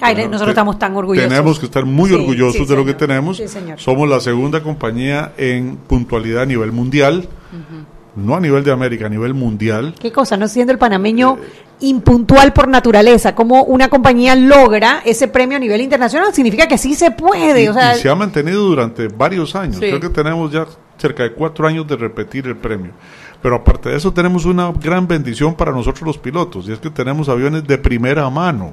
Ay, tenemos- nosotros estamos tan orgullosos. Tenemos que estar muy Sí, orgullosos sí, de lo que tenemos. Sí, señor. Somos la segunda compañía en puntualidad a nivel mundial, no a nivel de América, a nivel mundial. Qué cosa, no siendo el panameño impuntual por naturaleza, como una compañía logra ese premio a nivel internacional, significa que sí se puede, Y, o sea, y se ha mantenido durante varios años. Sí. Creo que tenemos ya cerca de cuatro años de repetir el premio. Pero aparte de eso, tenemos una gran bendición para nosotros los pilotos, y es que tenemos aviones de primera mano.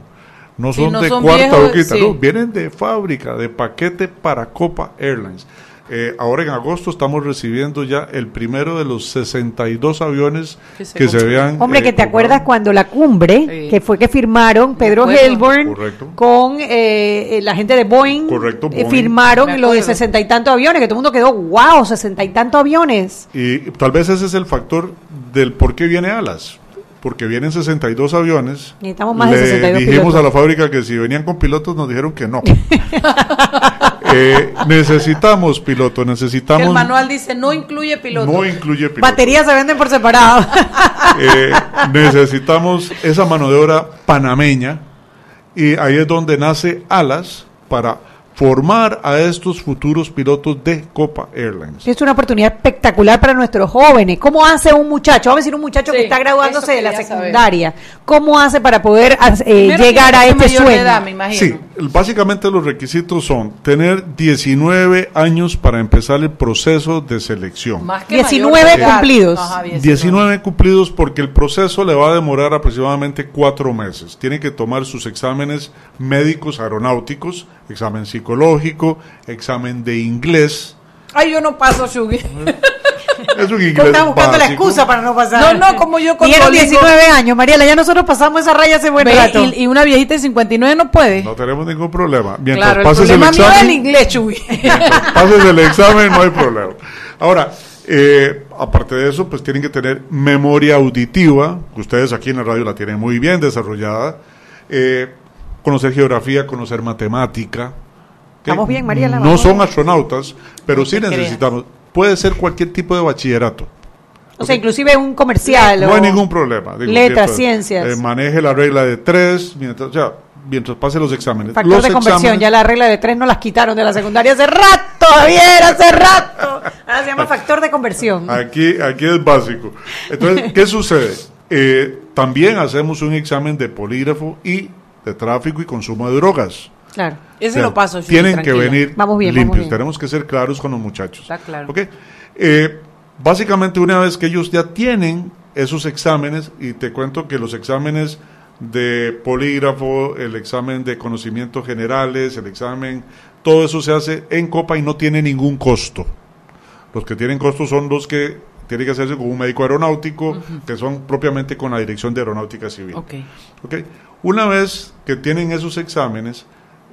No Sí, son no de son cuarta viejos, o quinta, sí. no, vienen de fábrica, de paquete para Copa Airlines. Eh, ahora en agosto estamos recibiendo ya el primero de los 62 aviones Que se que se vean. hombre, eh, que te acuerdas cuando la cumbre, Sí. que fue que firmaron Pedro. Helborn con eh, la gente de Boeing, Correcto, eh, Boeing. firmaron lo de sesenta y tantos aviones, que todo el mundo quedó, wow, sesenta y tantos aviones. Y tal vez ese es el factor del por qué viene Alas. Porque vienen 62 aviones. Necesitamos más de Le 62 dijimos pilotos. a la fábrica que si venían con pilotos nos dijeron que no. Eh, necesitamos pilotos, Que necesitamos... el manual dice no incluye piloto. no incluye pilotos. Baterías se venden por separado. Eh, necesitamos esa mano de obra panameña y ahí es donde nace Alas para formar a estos futuros pilotos de Copa Airlines. Es una oportunidad espectacular para nuestros jóvenes. ¿Cómo hace un muchacho? Vamos a decir un muchacho que está graduándose de la saber. secundaria. ¿Cómo hace para poder eh, llegar a este sueño? edad, me imagino. Sí, básicamente los requisitos son tener 19 años para empezar el proceso de selección. Más que 19 mayor de edad. cumplidos. Ajá, 19 cumplidos porque el proceso le va a demorar aproximadamente cuatro meses. Tiene que tomar sus exámenes médicos aeronáuticos, examen psicológico, examen de inglés. Ay, yo no paso, Shugi. Es un inglés Estaba buscando la excusa para no pasar. No, no, como yo con Duolingo. 19 años, Mariela. Ya nosotros pasamos esa raya hace buen Ve, rato. y, y una viejita de 59 no puede. No tenemos ningún problema. Mientras claro, el pases el problema mío es el examen, inglés, Shugi. mientras pases el examen no hay problema. Ahora, eh, aparte de eso, pues tienen que tener memoria auditiva, que ustedes aquí en la radio la tienen muy bien desarrollada, eh, conocer geografía, conocer matemática. Estamos bien, Mariela, No vamos son astronautas, pero No sí necesitamos. Puede ser cualquier tipo de bachillerato. o sea, inclusive un comercial. No o- hay ningún problema. Digo, letras, mientras, ciencias. eh, maneje la regla de tres, mientras, o sea, mientras pase los exámenes. Factor los de conversión, ya la regla de tres no las quitaron de la secundaria hace rato, Javier, hace rato. Ahora se llama factor de conversión. Aquí, aquí es básico. Entonces, ¿qué sucede? Eh, también hacemos un examen de polígrafo y de tráfico y consumo de drogas. Claro. Ese O sea, lo paso, Tienen que venir Vamos bien, vamos limpios. bien. Tenemos que ser claros con los muchachos. Está claro. Eh, básicamente, una vez que ellos ya tienen esos exámenes, y te cuento que los exámenes de polígrafo, el examen de conocimientos generales, el examen, todo eso se hace en Copa y no tiene ningún costo. Los que tienen costo son los que tienen que hacerse con un médico aeronáutico, que son propiamente con la Dirección de Aeronáutica Civil. Ok. ¿ok? Una vez que tienen esos exámenes,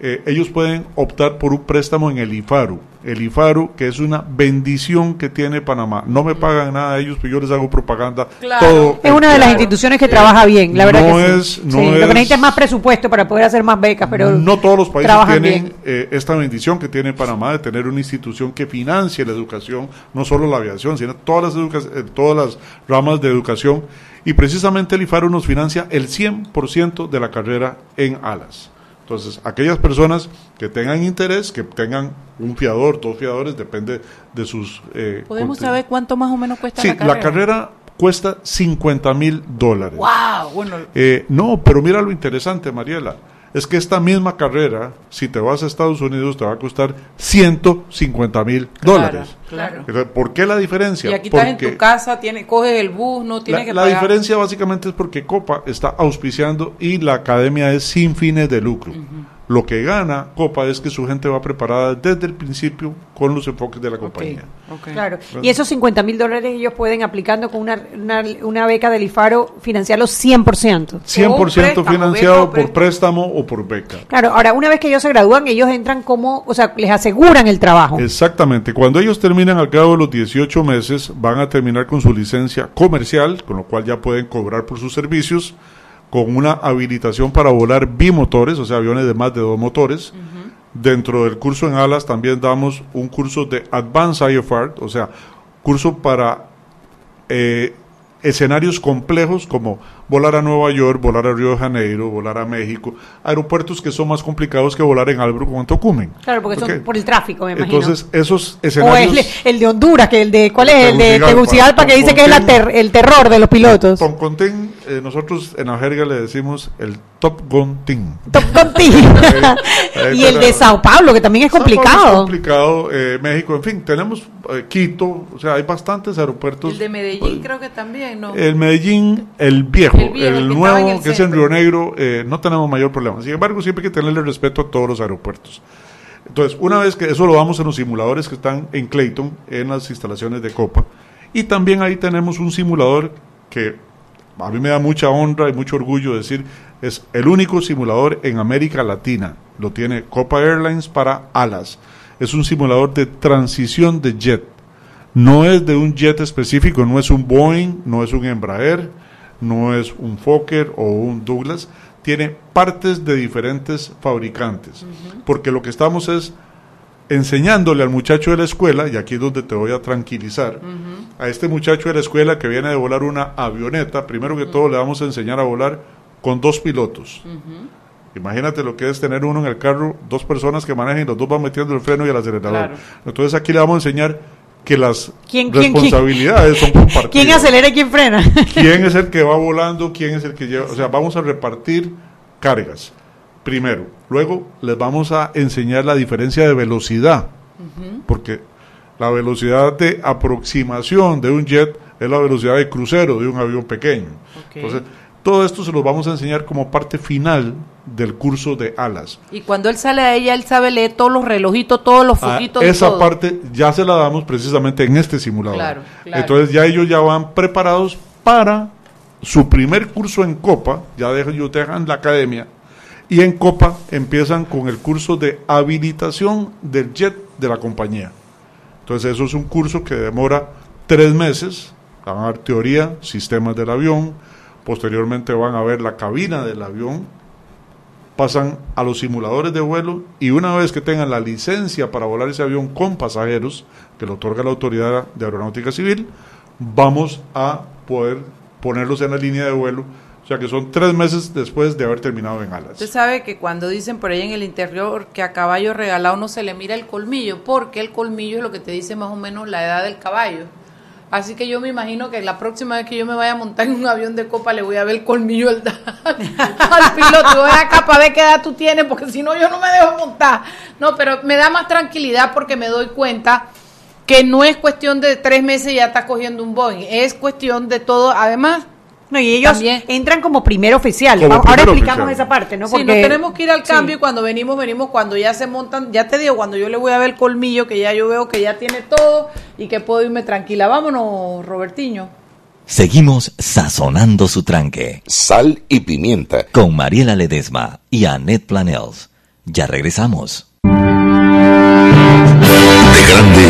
eh, ellos pueden optar por un préstamo en el IFARU. El IFARU, que es una bendición que tiene Panamá. No me pagan nada a ellos, pero yo les hago propaganda. Claro. Todo Es una de las instituciones que trabaja bien, la verdad no que sí. es- no Sí, Lo que es- necesita es más presupuesto para poder hacer más becas, pero no todos los países trabajan tienen bien. eh, esta bendición que tiene Panamá de tener una institución que financie la educación, no solo la aviación, sino todas las, educa- eh, todas las ramas de educación. Y precisamente el IFARU nos financia el 100% de la carrera en alas. Entonces, aquellas personas que tengan interés, que tengan un fiador, dos fiadores, depende de sus... eh, ¿Podemos saber cuánto más o menos cuesta Sí, la carrera? la carrera cuesta 50 mil dólares. ¡Wow! Bueno, Eh, no, pero mira lo interesante, Mariela. Es que esta misma carrera, si te vas a Estados Unidos, te va a costar 150 mil dólares. claro. ¿Por qué la diferencia? Y aquí estás en Porque tu casa, tiene, coges el bus, no tienes la, que la pagar. diferencia básicamente es porque Copa está auspiciando y la academia es sin fines de lucro. Lo que gana Copa es que su gente va preparada desde el principio con los enfoques de la compañía. Ok. Claro. Y esos 50 mil dólares ellos pueden, aplicando con una, una, una beca del IFARO, financiarlos 100%. 100% O préstamo, financiado beca por préstamo o por beca. Claro, ahora una vez que ellos se gradúan, ellos entran como, o sea, les aseguran el trabajo. Exactamente. Cuando ellos terminan al cabo de los 18 meses, van a terminar con su licencia comercial, con lo cual ya pueden cobrar por sus servicios, con una habilitación para volar bimotores, o sea, aviones de más de dos motores. Dentro del curso en alas también damos un curso de Advanced IFR, o sea, curso para eh, escenarios complejos como volar a Nueva York, volar a Río de Janeiro, volar a México, aeropuertos que son más complicados que volar en Albrook o en Tocumen. Claro, porque Ok. son por el tráfico, me imagino. Entonces, esos o escenarios... el, el de Honduras, que el de, ¿cuál es? El de Tegucigalpa. Que dice que es la ter- el terror de los pilotos. Toncontín, eh, nosotros en la jerga le decimos el Top Gun Team. Top Gun Team. y el de. Sao Paulo, que también es complicado. Es complicado, eh, México, en fin, tenemos eh, Quito, o sea, hay bastantes aeropuertos. El de Medellín creo que también, El Medellín, el viejo, El el, viejo, el que nuevo, el que es en. Río Negro, eh, no tenemos mayor problema. Sin embargo, siempre hay que tenerle respeto a todos los aeropuertos. Entonces, una vez que eso lo vamos en los simuladores que están en Clayton, en las instalaciones de Copa, y también ahí tenemos un simulador que a mí me da mucha honra y mucho orgullo decir, es el único simulador en América Latina. Lo tiene Copa Airlines para alas. Es un simulador de transición de jet. No es de un jet específico, no es un Boeing, no es un Embraer, no es un Fokker o un Douglas. Tiene partes de diferentes fabricantes. Porque lo que estamos es enseñándole al muchacho de la escuela, y aquí es donde te voy a tranquilizar, a este muchacho de la escuela que viene de volar una avioneta, primero que todo le vamos a enseñar a volar con dos pilotos. Imagínate lo que es tener uno en el carro, dos personas que manejan y los dos van metiendo el freno y el acelerador. Claro. Entonces aquí le vamos a enseñar que las ¿Quién- quién- quién? responsabilidades son compartidas. ¿Quién acelera y quién frena? ¿Quién es el que va volando? ¿Quién es el que lleva? O sea, vamos a repartir cargas. Primero. Luego les vamos a enseñar la diferencia de velocidad. Porque la velocidad de aproximación de un jet es la velocidad de crucero de un avión pequeño. Entonces, todo esto se los vamos a enseñar como parte final del curso de alas. Y cuando él sale a ella, él sabe leer todos los relojitos, todos los Ah, foquitos. y esa todo. parte ya se la damos precisamente en este simulador. Claro, claro. Entonces ya ellos ya van preparados para su primer curso en Copa, ya dejan, ellos dejan la academia, y en Copa empiezan con el curso de habilitación del jet de la compañía. Entonces eso es un curso que demora tres meses, van a dar teoría, sistemas del avión, posteriormente van a ver la cabina del avión, pasan a los simuladores de vuelo y una vez que tengan la licencia para volar ese avión con pasajeros, que lo otorga la Autoridad de Aeronáutica Civil, vamos a poder ponerlos en la línea de vuelo. O sea que son tres meses después de haber terminado en alas. Usted sabe que cuando dicen por ahí en el interior que a caballo regalado no se le mira el colmillo, porque el colmillo es lo que te dice más o menos la edad del caballo. Así que yo me imagino que la próxima vez que yo me vaya a montar en un avión de copa le voy a ver el colmillo al, al piloto. Voy acá para ver qué edad tú tienes, porque si no yo no me dejo montar. No, pero me da más tranquilidad porque me doy cuenta que no es cuestión de tres meses y ya estás cogiendo un Boeing. Es cuestión de todo. Además, No, y ellos También. entran como primer oficial. Como Ahora primer explicamos oficial. esa parte, ¿no? Sí, nos Porque- tenemos que ir al Sí. cambio y cuando venimos, venimos cuando ya se montan, ya te digo, cuando yo le voy a ver el colmillo, que ya yo veo que ya tiene todo y que puedo irme tranquila. Vámonos, Robertiño. Seguimos sazonando su tranque Sal y pimienta. con Mariela Ledesma y Annette Planels. Ya regresamos. De grande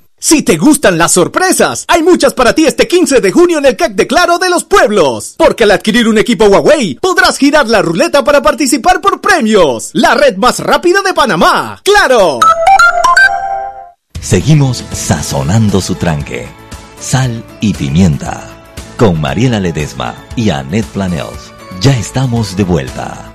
Si te gustan las sorpresas, hay muchas para ti este 15 de junio en el CAC de Claro de los Pueblos. Porque al adquirir un equipo Huawei, podrás girar la ruleta para participar por premios. La red más rápida de Panamá. ¡Claro! Seguimos sazonando su tranque. Sal y pimienta. Con Mariela Ledesma y Annette Planels. Ya estamos de vuelta.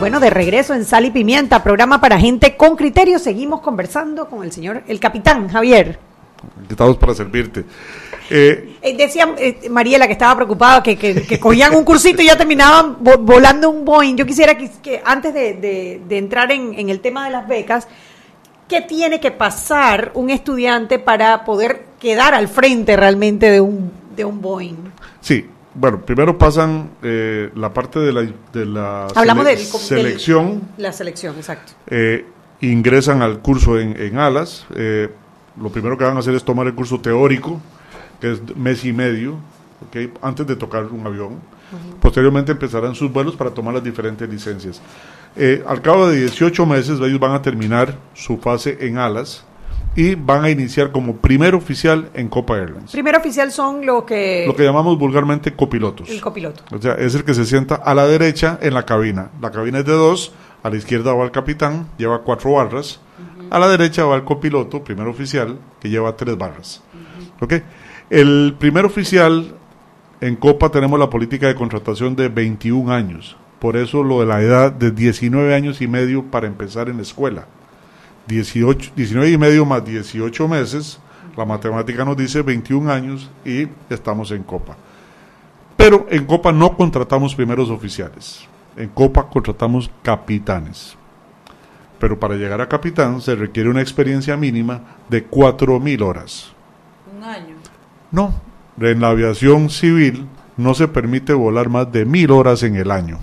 Bueno, de regreso en Sal y Pimienta, programa para gente con criterio. Seguimos conversando con el señor, el capitán Javier. Estamos para servirte. Eh, Eh, decía eh, Mariela que estaba preocupada que, que- que cogían un cursito y ya terminaban vo- volando un Boeing. Yo quisiera que, que antes de, de- de entrar en, en el tema de las becas, ¿qué tiene que pasar un estudiante para poder quedar al frente realmente de un, de un Boeing? sí, bueno, primero pasan eh, la parte de la, de la Hablamos sele- del, del- selección, la selección, exacto. eh, ingresan al curso en, en alas. eh, lo primero que van a hacer es tomar el curso teórico, que es mes y medio, ¿ok? antes de tocar un avión. Posteriormente empezarán sus vuelos para tomar las diferentes licencias. Eh, al cabo de 18 meses ellos van a terminar su fase en alas y van a iniciar como primer oficial en Copa Airlines. Primer oficial son los que... Lo que llamamos vulgarmente copilotos. El copiloto. O sea, es el que se sienta a la derecha en la cabina. La cabina es de dos, a la izquierda va el capitán, lleva cuatro barras. A la derecha va el copiloto, primer oficial, que lleva tres barras. ¿Ok? El primer oficial, en Copa tenemos la política de contratación de 21 años. Por eso lo de la edad de 19 años y medio para empezar en la escuela. 18, 19 y medio más 18 meses, la matemática nos dice 21 años y estamos en Copa. Pero en Copa no contratamos primeros oficiales. En Copa contratamos capitanes. Pero para llegar a capitán se requiere una experiencia mínima de 4.000 horas. Un año. No, en la aviación civil no se permite volar más de 1.000 horas en el año.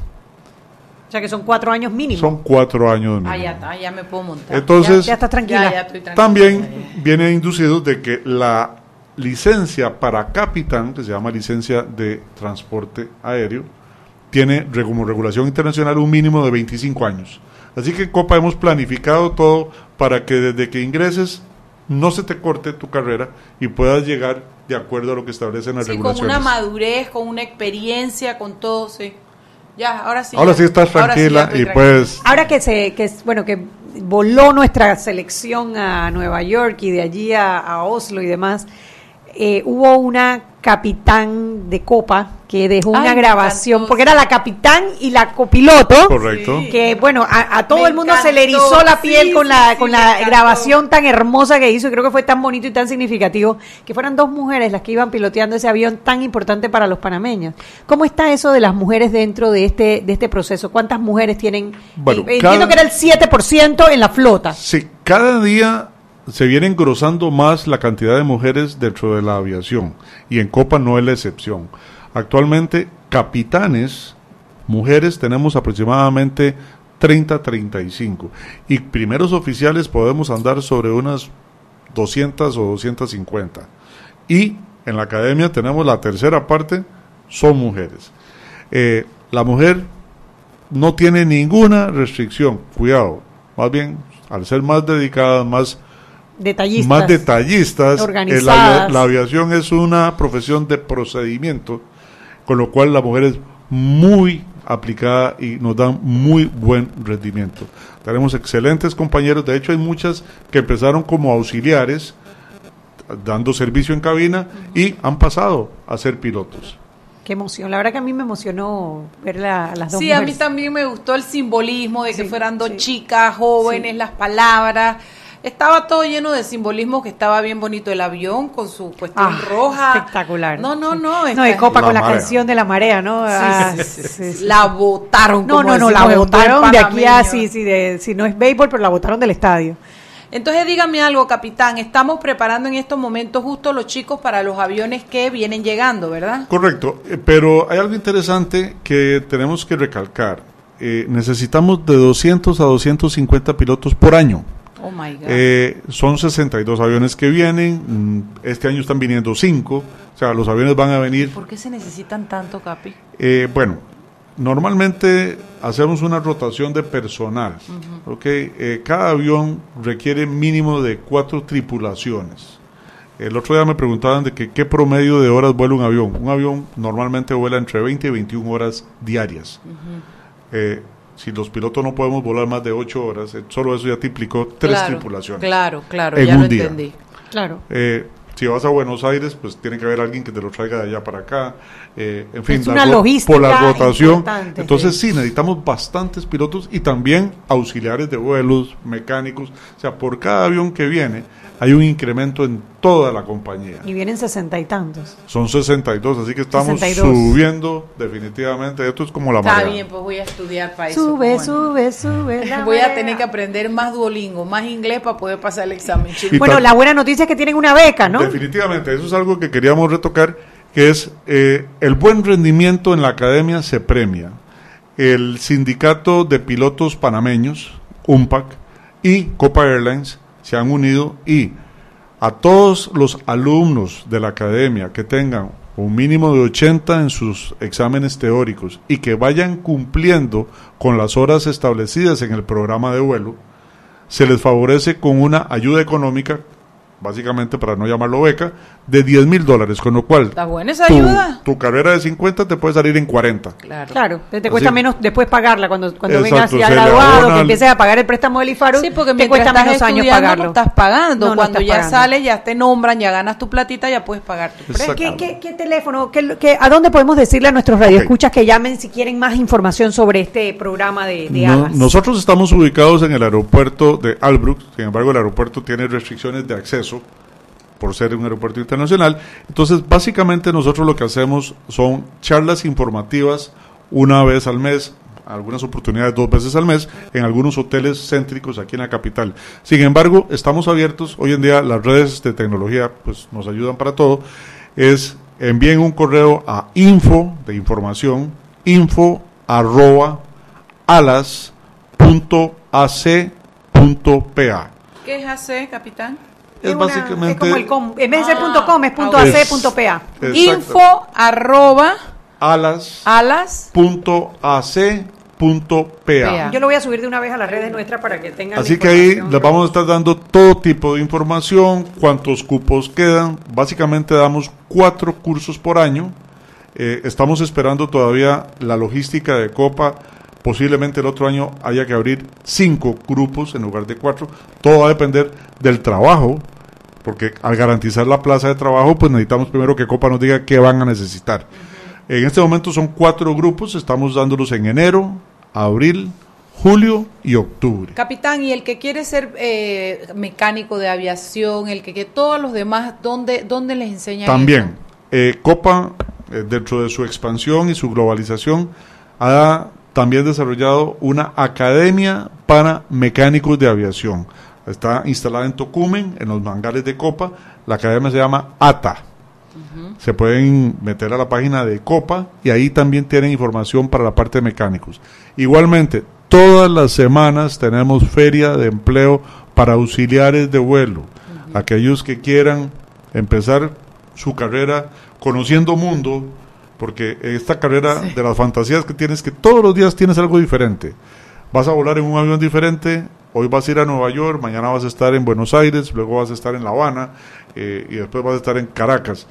O sea que son cuatro años mínimo. Son cuatro años mínimo. Ah, ya está, ya me puedo montar. Entonces, ya estás tranquila. Ya, ya estoy tranquila. También viene inducido de que la licencia para capitán, que se llama licencia de transporte aéreo, tiene como regulación internacional un mínimo de 25 años. Así que en Copa hemos planificado todo para que desde que ingreses no se te corte tu carrera y puedas llegar de acuerdo a lo que establecen las Sí, con regulaciones. una madurez, con una experiencia, con todo, sí. Ya, ahora sí. Ahora ya- sí estás sí tranquila y tranquila. pues Ahora que se, que es- bueno, que voló nuestra selección a Nueva York y de allí a, a Oslo y demás, eh, hubo una capitán de copa que dejó Ay, una grabación, porque era la capitán y la copiloto. correcto. Que bueno, a, a todo Me el mundo se le erizó la piel sí, con la, sí, con la grabación tan hermosa que hizo, y creo que fue tan bonito y tan significativo, que fueran dos mujeres las que iban piloteando ese avión tan importante para los panameños. ¿Cómo está eso de las mujeres dentro de este, de este proceso? ¿Cuántas mujeres tienen? Bueno, Eh, cada- Entiendo que era el 7% en la flota. Sí, cada día se viene engrosando más la cantidad de mujeres dentro de la aviación y en Copa no es la excepción. Actualmente, capitanes, mujeres, tenemos aproximadamente 30-35 y primeros oficiales podemos andar sobre unas 200 o 250. Y en la academia tenemos la tercera parte, son mujeres. Eh, la mujer no tiene ninguna restricción, cuidado, más bien al ser más dedicadas, más, Detallistas. más detallistas, Organizadas. la, avia- la aviación es una profesión de procedimiento, con lo cual la mujer es muy aplicada y nos dan muy buen rendimiento. Tenemos excelentes compañeros, de hecho hay muchas que empezaron como auxiliares, dando servicio en cabina y han pasado a ser pilotos. Qué emoción. La verdad que a mí me emocionó ver la- las dos Sí, a mí también me gustó el simbolismo de que Sí, fueran dos sí. chicas jóvenes, las palabras. Estaba todo lleno de simbolismo que estaba bien bonito el avión con su cuestión Ah, roja. Espectacular. No, no, no. No, y Copa La con la canción de la marea, ¿no? Ah, Sí, sí, sí, sí, sí. La votaron. No, no, no, la votaron de aquí a, sí, sí, de, si no es béisbol, pero la votaron del estadio. Entonces dígame algo, capitán. Estamos preparando en estos momentos justo los chicos para los aviones que vienen llegando, ¿verdad? Correcto, eh, pero hay algo interesante que tenemos que recalcar. Eh, necesitamos de 200 a 250 pilotos por año. Oh my God. Eh, son 62 aviones que vienen, mm, este año están viniendo 5, o sea, los aviones van a venir ¿Por qué se necesitan tanto, Capi? Eh, bueno, normalmente hacemos una rotación de personal. ¿ok? Eh, cada avión requiere mínimo de cuatro tripulaciones. El otro día me preguntaban de que, qué promedio de horas vuela un avión. Un avión normalmente vuela entre 20 y 21 horas diarias. Si los pilotos no podemos volar más de 8 horas, eh, solo eso ya te implicó tres Claro, tripulaciones. Claro, claro, En ya un lo día. entendí. Claro. Eh, si vas a Buenos Aires, pues tiene que haber alguien que te lo traiga de allá para acá. Eh, en fin, Es la una ro- logística por la rotación. importante, Entonces sí. sí. necesitamos bastantes pilotos y también auxiliares de vuelos, mecánicos. O sea, por cada avión que viene hay un incremento en toda la compañía. Y vienen sesenta y tantos. Son 62, así que estamos 62. subiendo definitivamente. Esto es como la Está marea. bien, pues voy a estudiar para eso. Sube, Bueno. sube, sube. la Voy a tener que aprender más Duolingo, más inglés para poder pasar el examen, Bueno, la buena noticia es que tienen una beca, ¿no? Definitivamente, eso es algo que queríamos retocar, que es eh, el buen rendimiento en la academia se premia. El sindicato de pilotos panameños, UMPAC, y Copa Airlines se han unido y a todos los alumnos de la academia que tengan un mínimo de 80 en sus exámenes teóricos y que vayan cumpliendo con las horas establecidas en el programa de vuelo, se les favorece con una ayuda económica, básicamente para no llamarlo beca, de 10 mil dólares, con lo cual ¿Está buena esa tu, ayuda? tu carrera de 50 te puede salir en 40. Claro. Claro, te, te cuesta Así- menos después pagarla cuando, cuando Exacto, vengas ya graduado, que empieces a pagar el préstamo del IFARU, Sí, porque te mientras cuesta estás menos años estudiando pagarlo. no estás pagando. No, no Cuando estás ya pagando. sales, ya te nombran, ya ganas tu platita, ya puedes pagar tu préstamo. ¿Qué, qué, qué teléfono? ¿Qué, qué- ¿A dónde podemos decirle a nuestros radioescuchas que llamen si quieren más información sobre este programa de, de No- alas? nosotros estamos ubicados en el aeropuerto de Albrook, sin embargo el aeropuerto tiene restricciones de acceso por ser un aeropuerto internacional. Entonces, básicamente nosotros lo que hacemos son charlas informativas una vez al mes, algunas oportunidades dos veces al mes, en algunos hoteles céntricos aquí en la capital. Sin embargo, estamos abiertos, hoy en día las redes de tecnología pues nos ayudan para todo, es envíen un correo a info de información, info arroba alas.ac.pa. ¿Qué es AC, capitán? Es una- básicamente es como el com, en vez de ser Ah, punto .com es punto .ac, es- punto .pa. Exacto. Info arroba alas. alas.ac.pa. Yo lo voy a subir de una vez a las redes nuestras para que tengan Así que ahí les vamos a estar dando todo tipo de información, cuántos cupos quedan. Básicamente damos cuatro cursos por año. Eh, estamos esperando todavía la logística de Copa. Posiblemente el otro año haya que abrir cinco grupos en lugar de cuatro. Todo va a depender del trabajo, porque al garantizar la plaza de trabajo, pues necesitamos primero que Copa nos diga qué van a necesitar. En este momento son cuatro grupos, estamos dándolos en enero, abril, julio y octubre. Capitán, y el que quiere ser eh, mecánico de aviación, el que, que todos los demás, ¿dónde, dónde les enseñan También, eh, Copa, eh, dentro de su expansión y su globalización, ha también desarrollado una academia para mecánicos de aviación. Está instalada en Tocumen, en los mangales de Copa. La academia se llama ATA. Se pueden meter a la página de Copa y ahí también tienen información para la parte de mecánicos. Igualmente, todas las semanas tenemos feria de empleo para auxiliares de vuelo. Aquellos que quieran empezar su carrera conociendo mundo, porque esta carrera de las fantasías que tienes, que todos los días tienes algo diferente. Vas a volar en un avión diferente, hoy vas a ir a Nueva York, mañana vas a estar en Buenos Aires, luego vas a estar en La Habana eh, y después vas a estar en Caracas.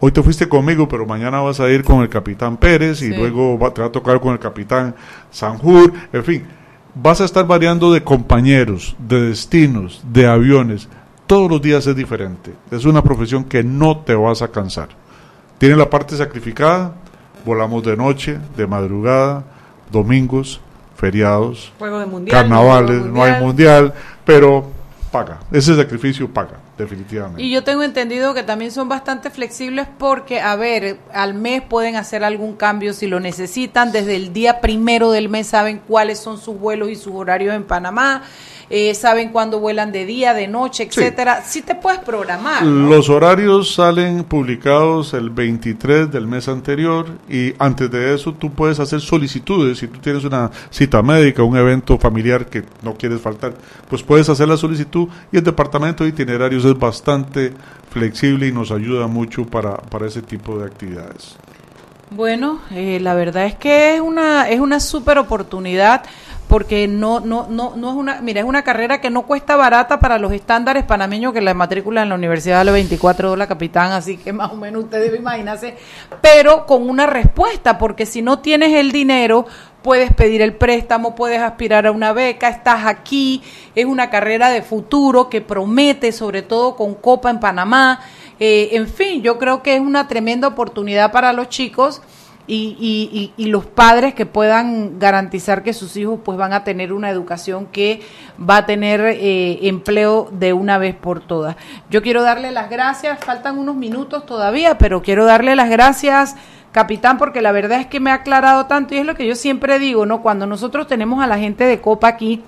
hoy te fuiste conmigo, pero mañana vas a ir con el capitán Pérez y luego va- te va a tocar con el capitán Sanjur, en fin, vas a estar variando de compañeros, de destinos, de aviones. Todos los días es diferente. Es una profesión que no te vas a cansar. Tiene la parte sacrificada, volamos de noche, de madrugada, domingos, feriados, Juego de mundial. carnavales, no hay mundial, pero paga. Ese sacrificio paga, definitivamente. Y yo tengo entendido que también son bastante flexibles porque, a ver, al mes pueden hacer algún cambio si lo necesitan. Desde el día primero del mes saben cuáles son sus vuelos y sus horarios en Panamá. Eh, saben cuándo vuelan de día, de noche, etcétera. Sí te puedes programar. ¿no? Los horarios salen publicados el 23 del mes anterior y antes de eso tú puedes hacer solicitudes. Si tú tienes una cita médica, un evento familiar que no quieres faltar, pues puedes hacer la solicitud y el departamento de itinerarios es bastante flexible y nos ayuda mucho para, para ese tipo de actividades. Bueno, eh, la verdad es que es una es una super oportunidad porque no no no no es una mira es una carrera que no cuesta barata para los estándares panameños que la matrícula en la universidad vale 24 dólares capitán así que más o menos usted debe imaginarse pero con una respuesta porque si no tienes el dinero puedes pedir el préstamo puedes aspirar a una beca estás aquí es una carrera de futuro que promete sobre todo con Copa en Panamá eh, en fin, yo creo que es una tremenda oportunidad para los chicos y, y- y- los padres que puedan garantizar que sus hijos pues van a tener una educación que va a tener eh, empleo de una vez por todas. Yo quiero darle las gracias, faltan unos minutos todavía, pero quiero darle las gracias capitán, porque la verdad es que me ha aclarado tanto y es lo que yo siempre digo, ¿no? Cuando nosotros tenemos a la gente de Copa aquí,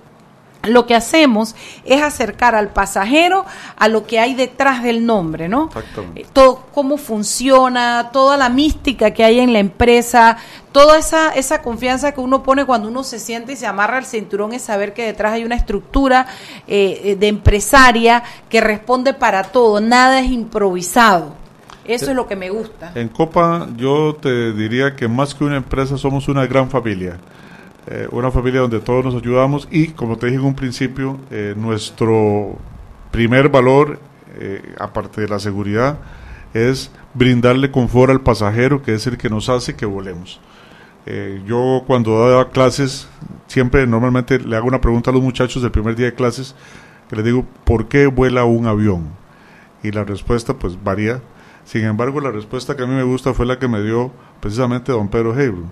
lo que hacemos es acercar al pasajero a lo que hay detrás del nombre, ¿no? Exactamente. Eh, Todo, cómo funciona, toda la mística que hay en la empresa, toda esa, esa confianza que uno pone cuando uno se siente y se amarra el cinturón es saber que detrás hay una estructura eh, eh, de empresaria que responde para todo, nada es improvisado. Eso es lo que me gusta. En Copa yo te diría que más que una empresa somos una gran familia. Eh, una familia donde todos nos ayudamos y como te dije en un principio, eh, nuestro primer valor, eh, aparte de la seguridad, es brindarle confort al pasajero, que es el que nos hace que volemos. Yo cuando daba clases, siempre normalmente le hago una pregunta a los muchachos del primer día de clases, que les digo, ¿por qué vuela un avión? Y la respuesta pues varía. Sin embargo, la respuesta que a mí me gusta fue la que me dio precisamente don Pedro Hebron.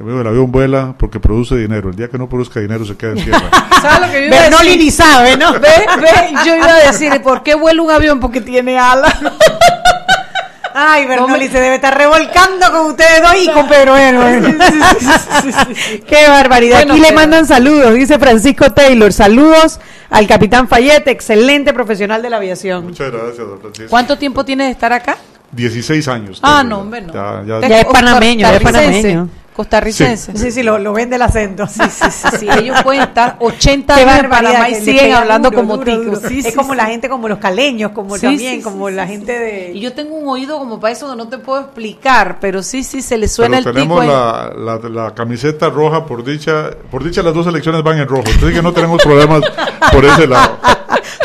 El avión vuela porque produce dinero. El día que no produzca dinero se queda en tierra. ¿Sabes lo que yo iba a Bernoli decir? ni sabe, ¿no? Ve, ve, yo iba a decir, ¿por qué vuela un avión? Porque tiene alas. Ay, Bernoli se debe estar revolcando con ustedes dos y con Pedro Héroe. Qué barbaridad. Bueno, Aquí le pero- mandan saludos, dice Francisco Taylor. Saludos al capitán Fayette, excelente profesional de la aviación. Muchas gracias, don Francisco. ¿Cuánto tiempo tiene de estar acá? 16 años. Ah, no, ya. hombre, no. Ya, ya- Ya es panameño, ya es panameño. Costarricense. Sí, sí, lo, lo ven del acento. Sí, sí, sí, sí. Ellos pueden estar 80 Qué años en. Panamá y siguen hablando duro, como duro, ticos. duro. Sí, es sí, como sí. la gente, como los caleños, como Sí, también, sí, como sí, la sí, gente sí. de... Y yo tengo un oído como para eso que no te puedo explicar, pero sí, sí, se le suena Pero el tico. tenemos en- la, la, la camiseta roja, por dicha, por dicha las dos elecciones van en rojo. Entonces que no tenemos problemas por ese lado.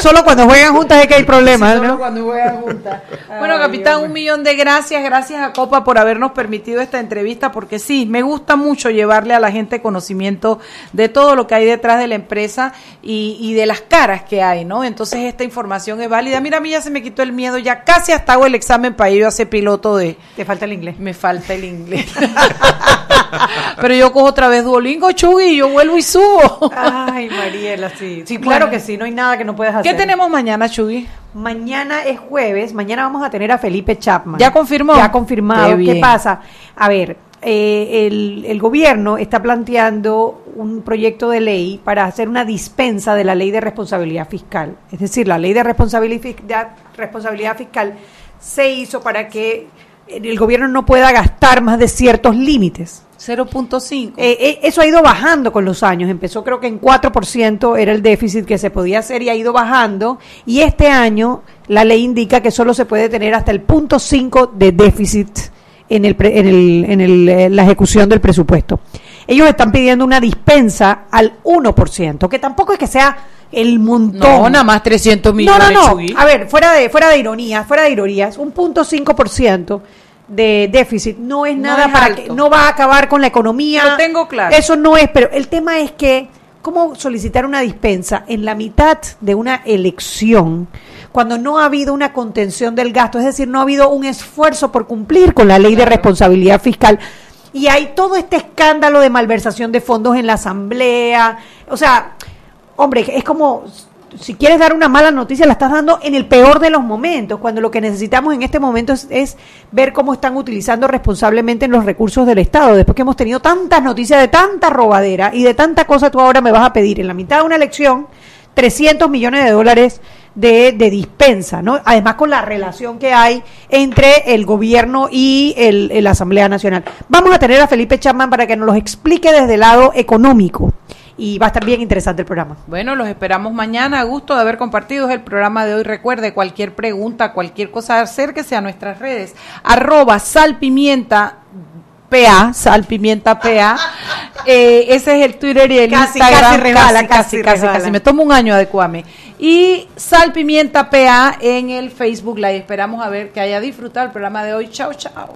Solo cuando juegan juntas es que hay problemas, Solo ¿no? cuando juegan juntas. Bueno, Ay, capitán, un millón de gracias. Gracias a Copa por habernos permitido esta entrevista, porque sí, me gusta mucho llevarle a la gente conocimiento de todo lo que hay detrás de la empresa y, y de las caras que hay, ¿no? Entonces, esta información es válida. Mira, a mí ya se me quitó el miedo, ya casi hasta hago el examen para ir a ser piloto de. Te falta el inglés. Me falta el inglés. Pero yo cojo otra vez Duolingo, Chugui, y yo vuelvo y subo. Ay, Mariela, sí. Sí, claro Bueno. que sí, no hay nada que no puedas hacer. ¿Qué tenemos mañana, Chugui? Mañana es jueves, mañana vamos a tener a Felipe Chapman. ¿Ya confirmó? Ya confirmado. Qué ¿Qué, bien. pasa? A ver, eh, el, el gobierno está planteando un proyecto de ley para hacer una dispensa de la ley de responsabilidad fiscal. Es decir, la ley de responsabilidad, responsabilidad fiscal se hizo para que el gobierno no pueda gastar más de ciertos límites. 0.5. Eh, eh, eso ha ido bajando con los años. Empezó creo que en 4% era el déficit que se podía hacer y ha ido bajando. Y este año la ley indica que solo se puede tener hasta el punto 5 de déficit en, el, pre- en, el, en el, eh, la ejecución del presupuesto. Ellos están pidiendo una dispensa al 1%, que tampoco es que sea el montón. No, nada más 300 No, millones. no, no. Chugui. A ver, fuera de, fuera de ironía, fuera de ironías, un punto cinco por ciento de déficit no es No nada es para alto. que no va a acabar con la economía. Lo tengo claro. Eso no es, pero el tema es que cómo solicitar una dispensa en la mitad de una elección cuando no ha habido una contención del gasto, es decir, no ha habido un esfuerzo por cumplir con la ley de responsabilidad fiscal. Y hay todo este escándalo de malversación de fondos en la asamblea. O sea, hombre, es como si quieres dar una mala noticia, la estás dando en el peor de los momentos, cuando lo que necesitamos en este momento es, es ver cómo están utilizando responsablemente los recursos del Estado. Después que hemos tenido tantas noticias de tanta robadera y de tanta cosa, tú ahora me vas a pedir en la mitad de una elección 300 millones de dólares de, de dispensa, ¿no? Además con la relación que hay entre el gobierno y el Asamblea Nacional. Vamos a tener a Felipe Chapman para que nos los explique desde el lado económico y va a estar bien interesante el programa. Bueno, los esperamos mañana. A gusto de haber compartido el programa de hoy. Recuerde, cualquier pregunta, cualquier cosa, acérquese a nuestras redes. Arroba salpimienta PA, salpimienta PA. Eh, ese es el Twitter y el Casi, Instagram. casi resbala, casi, casi casi, casi. Me tomo un año adecuarme. Y salpimienta PA en el Facebook Live. Esperamos a ver que haya disfrutado el programa de hoy. Chao, chao.